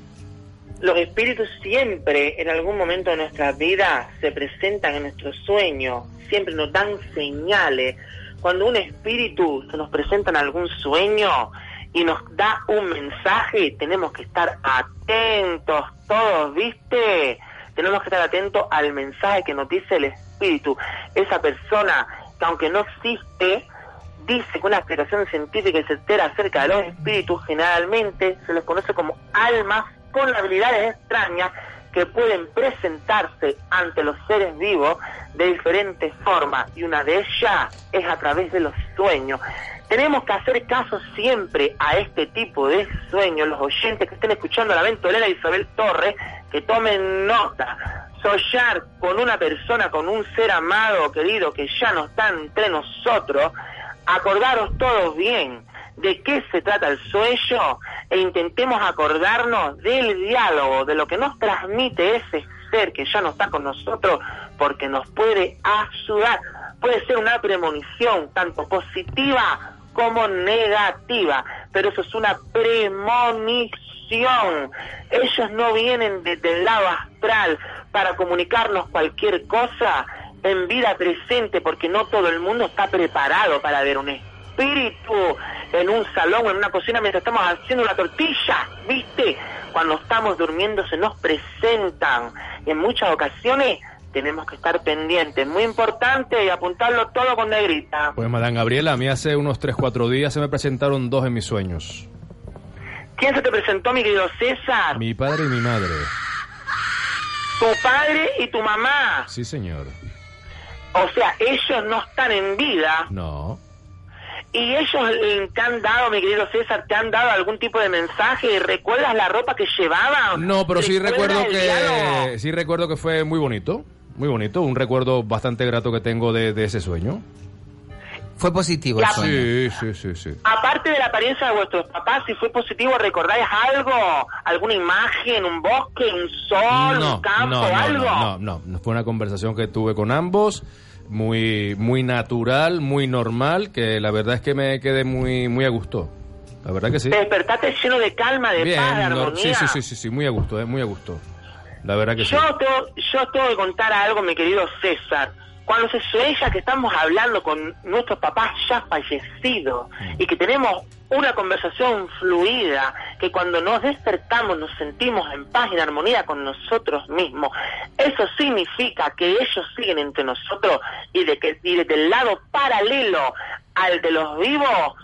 Los espíritus siempre, en algún momento de nuestra vida, se presentan en nuestros sueños, siempre nos dan señales. Cuando un espíritu se nos presenta en algún sueño y nos da un mensaje, tenemos que estar atentos todos, ¿viste? Tenemos que estar atentos al mensaje que nos dice el espíritu. Esa persona que aunque no existe, dice que una explicación científica y certera acerca de los espíritus generalmente se les conoce como almas con habilidades extrañas que pueden presentarse ante los seres vivos de diferentes formas y una de ellas es a través de los sueños. Tenemos que hacer caso siempre a este tipo de sueños, los oyentes que estén escuchando la ventolera Isabel Torres, que tomen nota. Soñar con una persona, con un ser amado o querido que ya no está entre nosotros, acordaros todos bien de qué se trata el sueño e intentemos acordarnos del diálogo, de lo que nos transmite ese ser que ya no está con nosotros, porque nos puede ayudar. Puede ser una premonición tanto positiva como negativa, pero eso es una premonición. Ellos no vienen desde el lado astral para comunicarnos cualquier cosa en vida presente, porque no todo el mundo está preparado para ver un espíritu en un salón o en una cocina mientras estamos haciendo una tortilla, ¿viste? Cuando estamos durmiendo se nos presentan y en muchas ocasiones tenemos que estar pendientes. Muy importante y apuntarlo todo con negrita. Pues, Madame Gabriela, a mí hace unos 3-4 días se me presentaron dos en mis sueños. ¿Quién se te presentó, mi querido César? Mi padre y mi madre. Tu padre y tu mamá. Sí, señor. O sea, ellos no están en vida. No. Y ellos eh, te han dado, mi querido César, te han dado algún tipo de mensaje. ¿Recuerdas la ropa que llevaban? No, pero sí ¿Recuerdas recuerdo diálogo? que sí recuerdo que fue muy bonito, muy bonito, un recuerdo bastante grato que tengo de, de ese sueño. Fue positivo el Sí, sueño. sí, sí, sí. Aparte de la apariencia de vuestros papás, si fue positivo, ¿recordáis algo? ¿Alguna imagen, un bosque, un sol, No, un campo, no, no, algo? no, no, no. Fue una conversación que tuve con ambos, muy, muy natural, muy normal, que la verdad es que me quedé muy, muy a gusto. La verdad que sí. Te despertaste lleno de calma, de Bien, paz, de no- sí, sí, sí, sí, sí, muy a gusto, eh, muy a gusto. La verdad que sí. Yo, tengo, yo tengo que contar algo, mi querido César. Cuando se sueña que estamos hablando con nuestros papás ya fallecidos y que tenemos una conversación fluida, que cuando nos despertamos nos sentimos en paz y en armonía con nosotros mismos, eso significa que ellos siguen entre nosotros y de que desde el lado paralelo al de los vivos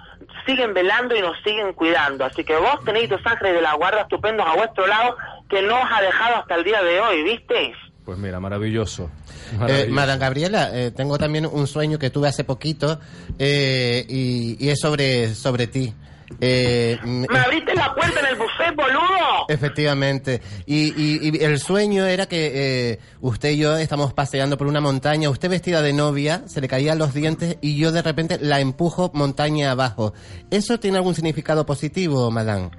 siguen velando y nos siguen cuidando. Así que vos tenéis dos ángeles de la guarda estupendos a vuestro lado que no os ha dejado hasta el día de hoy, ¿viste? Pues mira, maravilloso. Eh, Maravilloso. Madame Gabriela, eh, tengo también un sueño que tuve hace poquito eh, y, y es sobre, sobre ti. Eh, mm, ¿Me abriste la puerta en el buffet, boludo? Efectivamente. Y, y- y el sueño era que eh, usted y yo estamos paseando por una montaña, usted vestida de novia, se le caían los dientes y yo de repente la empujo montaña abajo. ¿Eso tiene algún significado positivo, madame?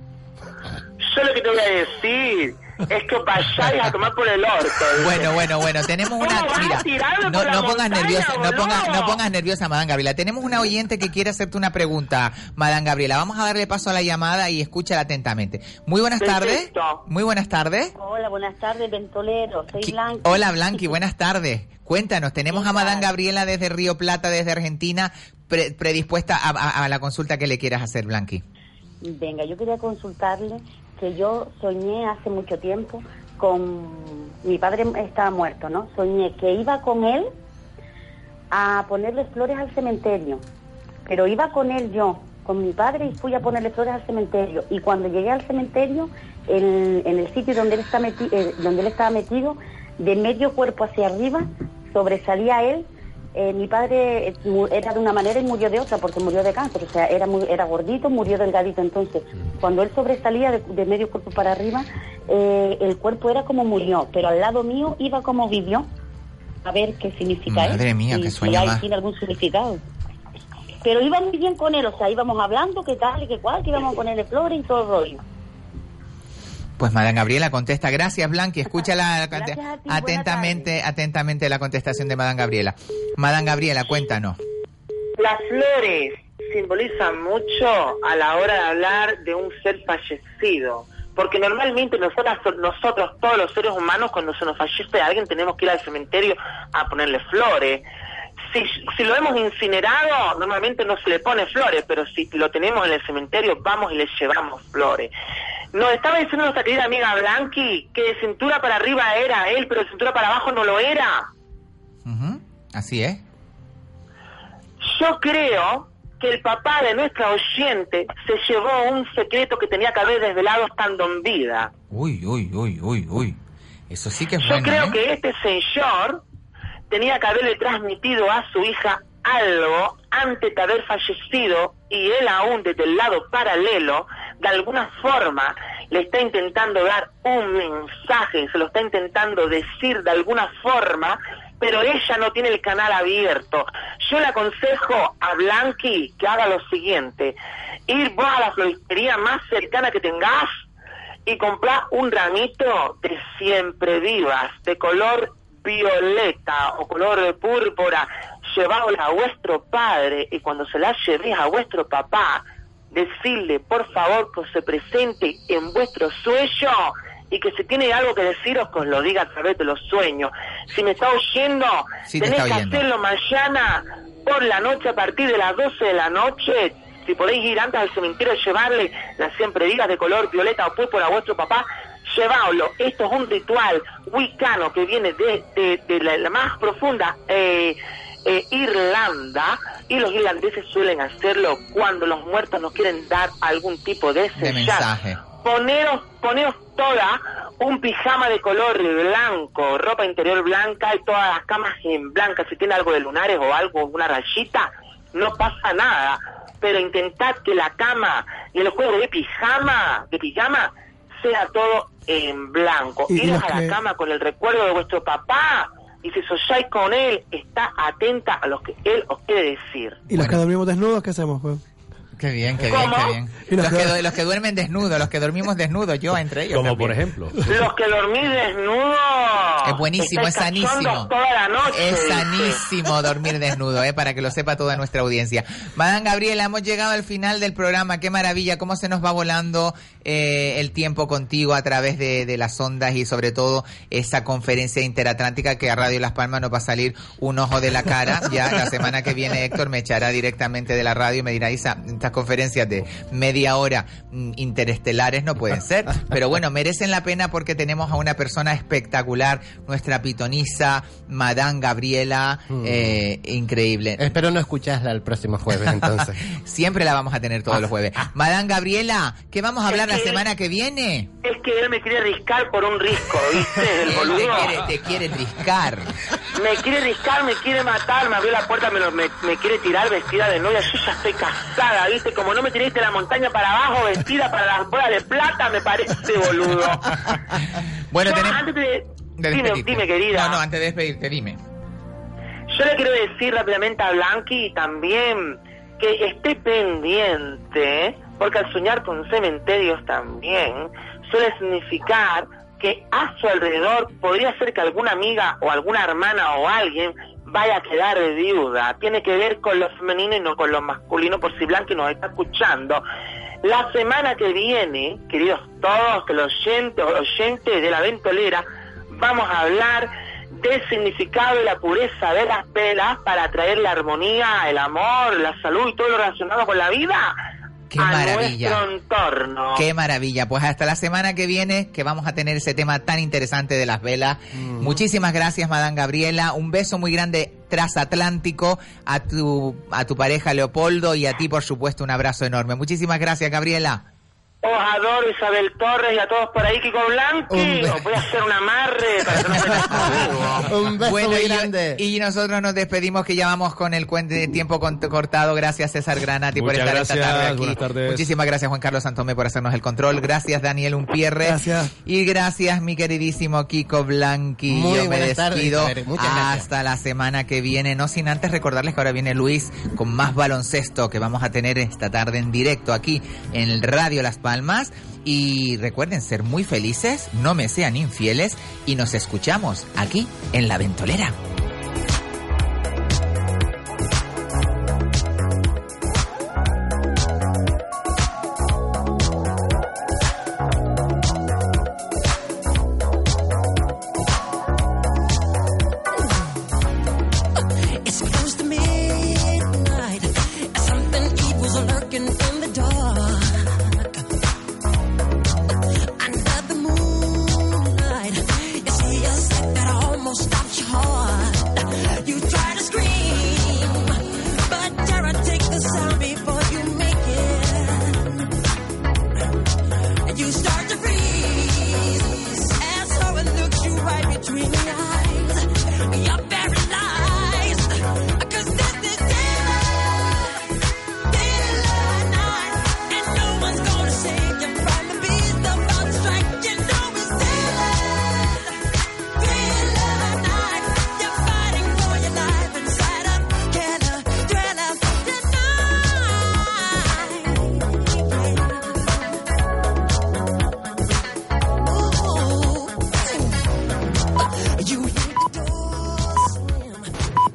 Yo lo que te voy a decir es que vayáis a tomar por el orto. Bueno, bueno, bueno, tenemos una... ¿Cómo vas a Mira, no, pongas montaña, nerviosa, no pongas, no pongas nerviosa, Madame Gabriela. Tenemos una oyente que quiere hacerte una pregunta, Madame Gabriela. Vamos a darle paso a la llamada y escúchala atentamente. Muy buenas tardes. Muy buenas tardes. Hola, buenas tardes, Ventolero. Soy Blanca. Hola, Blanqui, buenas tardes. Cuéntanos, tenemos a Madame Gabriela desde Río Plata, desde Argentina, pre- predispuesta a, a- a la consulta que le quieras hacer, Blanqui. Venga, yo quería consultarle que yo soñé hace mucho tiempo con... Mi padre estaba muerto, ¿no? Soñé que iba con él a ponerle flores al cementerio. Pero iba con él yo, con mi padre, y fui a ponerle flores al cementerio. Y cuando llegué al cementerio, en, el sitio donde él, está meti- eh, donde él estaba metido, de medio cuerpo hacia arriba, sobresalía él. Eh, mi padre eh, era de una manera y murió de otra, porque murió de cáncer. O sea, era, muy, era gordito, murió delgadito. Entonces, cuando él sobresalía de, de medio cuerpo para arriba, eh, el cuerpo era como murió, pero al lado mío iba como vivió. A ver qué significa Madre eso, mía, si- qué si sueño más. tiene algún significado. Pero iba muy bien con él, o sea, íbamos hablando, qué tal y qué cual, que íbamos a ponerle flores y todo el rollo. Pues Madame Gabriela contesta, gracias Blanqui, escúchala [laughs] Gracias a ti, buena atentamente, atentamente la contestación de Madame Gabriela. Madame Gabriela, cuéntanos. Las flores simbolizan mucho a la hora de hablar de un ser fallecido. Porque normalmente nosotras, nosotros, todos los seres humanos, cuando se nos fallece alguien, tenemos que ir al cementerio a ponerle flores. Si, si lo hemos incinerado, normalmente no se le pone flores, pero si lo tenemos en el cementerio, vamos y le llevamos flores. Nos estaba diciendo nuestra querida amiga Blanqui que de cintura para arriba era él, pero de cintura para abajo no lo era. Ujú, Así es. Yo creo que el papá de nuestra oyente se llevó un secreto que tenía que haber desvelado estando en vida. Uy, uy, uy, uy, uy. Eso sí que es Yo bueno, creo ¿eh? que este señor tenía que haberle transmitido a su hija algo antes de haber fallecido y él aún desde el lado paralelo, de alguna forma, le está intentando dar un mensaje, se lo está intentando decir de alguna forma, pero ella no tiene el canal abierto. Yo le aconsejo a Blanqui que haga lo siguiente, ir vos a la floristería más cercana que tengas y comprar un ramito de siempre vivas, de color violeta o color de púrpura, lleváosla a vuestro padre y cuando se la llevéis a vuestro papá, decirle por favor que se presente en vuestro sueño y que si tiene algo que deciros que os lo diga a través de los sueños. Si me está oyendo, Sí, te tenéis está que hacerlo mañana por la noche a partir de las 12 de la noche. Si podéis ir antes al cementerio y llevarle las siempre digas de color violeta o púrpura a vuestro papá, lleváoslo. Esto es un ritual wicano que viene de, de- de la, la más profunda eh, eh, Irlanda y los irlandeses suelen hacerlo cuando los muertos nos quieren dar algún tipo de De mensaje. Poneros, poneros toda un pijama de color blanco, ropa interior blanca y todas las camas en blanca. Si tiene algo de lunares o algo, una rayita, no pasa nada. Pero intentad que la cama y el juego de pijama, de pijama, sea todo en blanco. Y- y Iros los a la que- cama con el recuerdo de vuestro papá y si soñáis con él, está atenta a lo que él os quiere decir. ¿Y los que dormimos desnudos qué hacemos? Pues? Qué bien, qué bien, ¿Cómo? qué bien. Los que, los que duermen desnudos, los que dormimos desnudos, yo entre ellos. Como también. por ejemplo. Los que dormís desnudos. Es buenísimo, es sanísimo. Toda la noche. Es dice. sanísimo dormir desnudo, ¿eh? para que lo sepa toda nuestra audiencia. Madame Gabriela, hemos llegado al final del programa. Qué maravilla, cómo se nos va volando eh, el tiempo contigo a través de, de las ondas y sobre todo esa conferencia interatlántica que a Radio Las Palmas nos va a salir un ojo de la cara. Ya la semana que viene Héctor me echará directamente de la radio y me dirá, Isa, estas conferencias de media hora mm, interestelares no pueden ser. [laughs] Pero bueno, merecen la pena porque tenemos a una persona espectacular, nuestra pitonisa, Madame Gabriela, eh, increíble. Espero no escucharla el próximo jueves, entonces. [laughs] Siempre la vamos a tener todos los jueves. Madame Gabriela, ¿qué vamos a hablar la semana que viene? Es que él me quiere riscar por un risco, ¿viste? [laughs] El boludo. te quiere, te quiere riscar. Me quiere riscar, me quiere matar, me abrió la puerta, me, lo- me, me quiere tirar vestida de novia. Yo ya estoy casada, ¿viste? Como no me tiraste la montaña para abajo, vestida para las bolas de plata, me parece, boludo. [laughs] Bueno, tenemos... antes de- de dime, dime, querida. No, no, antes de despedirte, dime. Yo le quiero decir rápidamente a Blanqui también que esté pendiente, porque al soñar con cementerios también suele significar que a su alrededor podría ser que alguna amiga o alguna hermana o alguien vaya a quedar de viuda. Tiene que ver con lo femenino y no con lo masculino, por si Blanqui nos está escuchando. La semana que viene, queridos todos, que los oyentes, oyentes de la ventolera, vamos a hablar del significado y la pureza de las velas para traer la armonía, el amor, la salud y todo lo relacionado con la vida Qué a maravilla. nuestro entorno. Qué maravilla. Pues hasta la semana que viene que vamos a tener ese tema tan interesante de las velas. Muchísimas gracias, Madame Gabriela. Un beso muy grande transatlántico a tu, a tu pareja Leopoldo y a ti, por supuesto, un abrazo enorme. Muchísimas gracias, Gabriela. Os adoro Isabel Torres y a todos por ahí, Kiko Blanqui. Os voy a hacer un amarre para que no se [laughs] Un beso Bueno, muy y, grande. y nosotros nos despedimos que ya vamos con el cuente de tiempo con- cortado. Gracias César Granati por estar esta tarde aquí. buenas tardes. Muchísimas gracias Juan Carlos Santomé por hacernos el control. Gracias Daniel Umpierre. Gracias. Y gracias mi queridísimo Kiko Blanqui. Muy Yo me buenas tardes, despido gracias. hasta la semana que viene. No sin antes recordarles que ahora viene Luis con más baloncesto que vamos a tener esta tarde en directo aquí en el Radio Las Palmas. Y recuerden ser muy felices, no me sean infieles y nos escuchamos aquí en La Ventolera.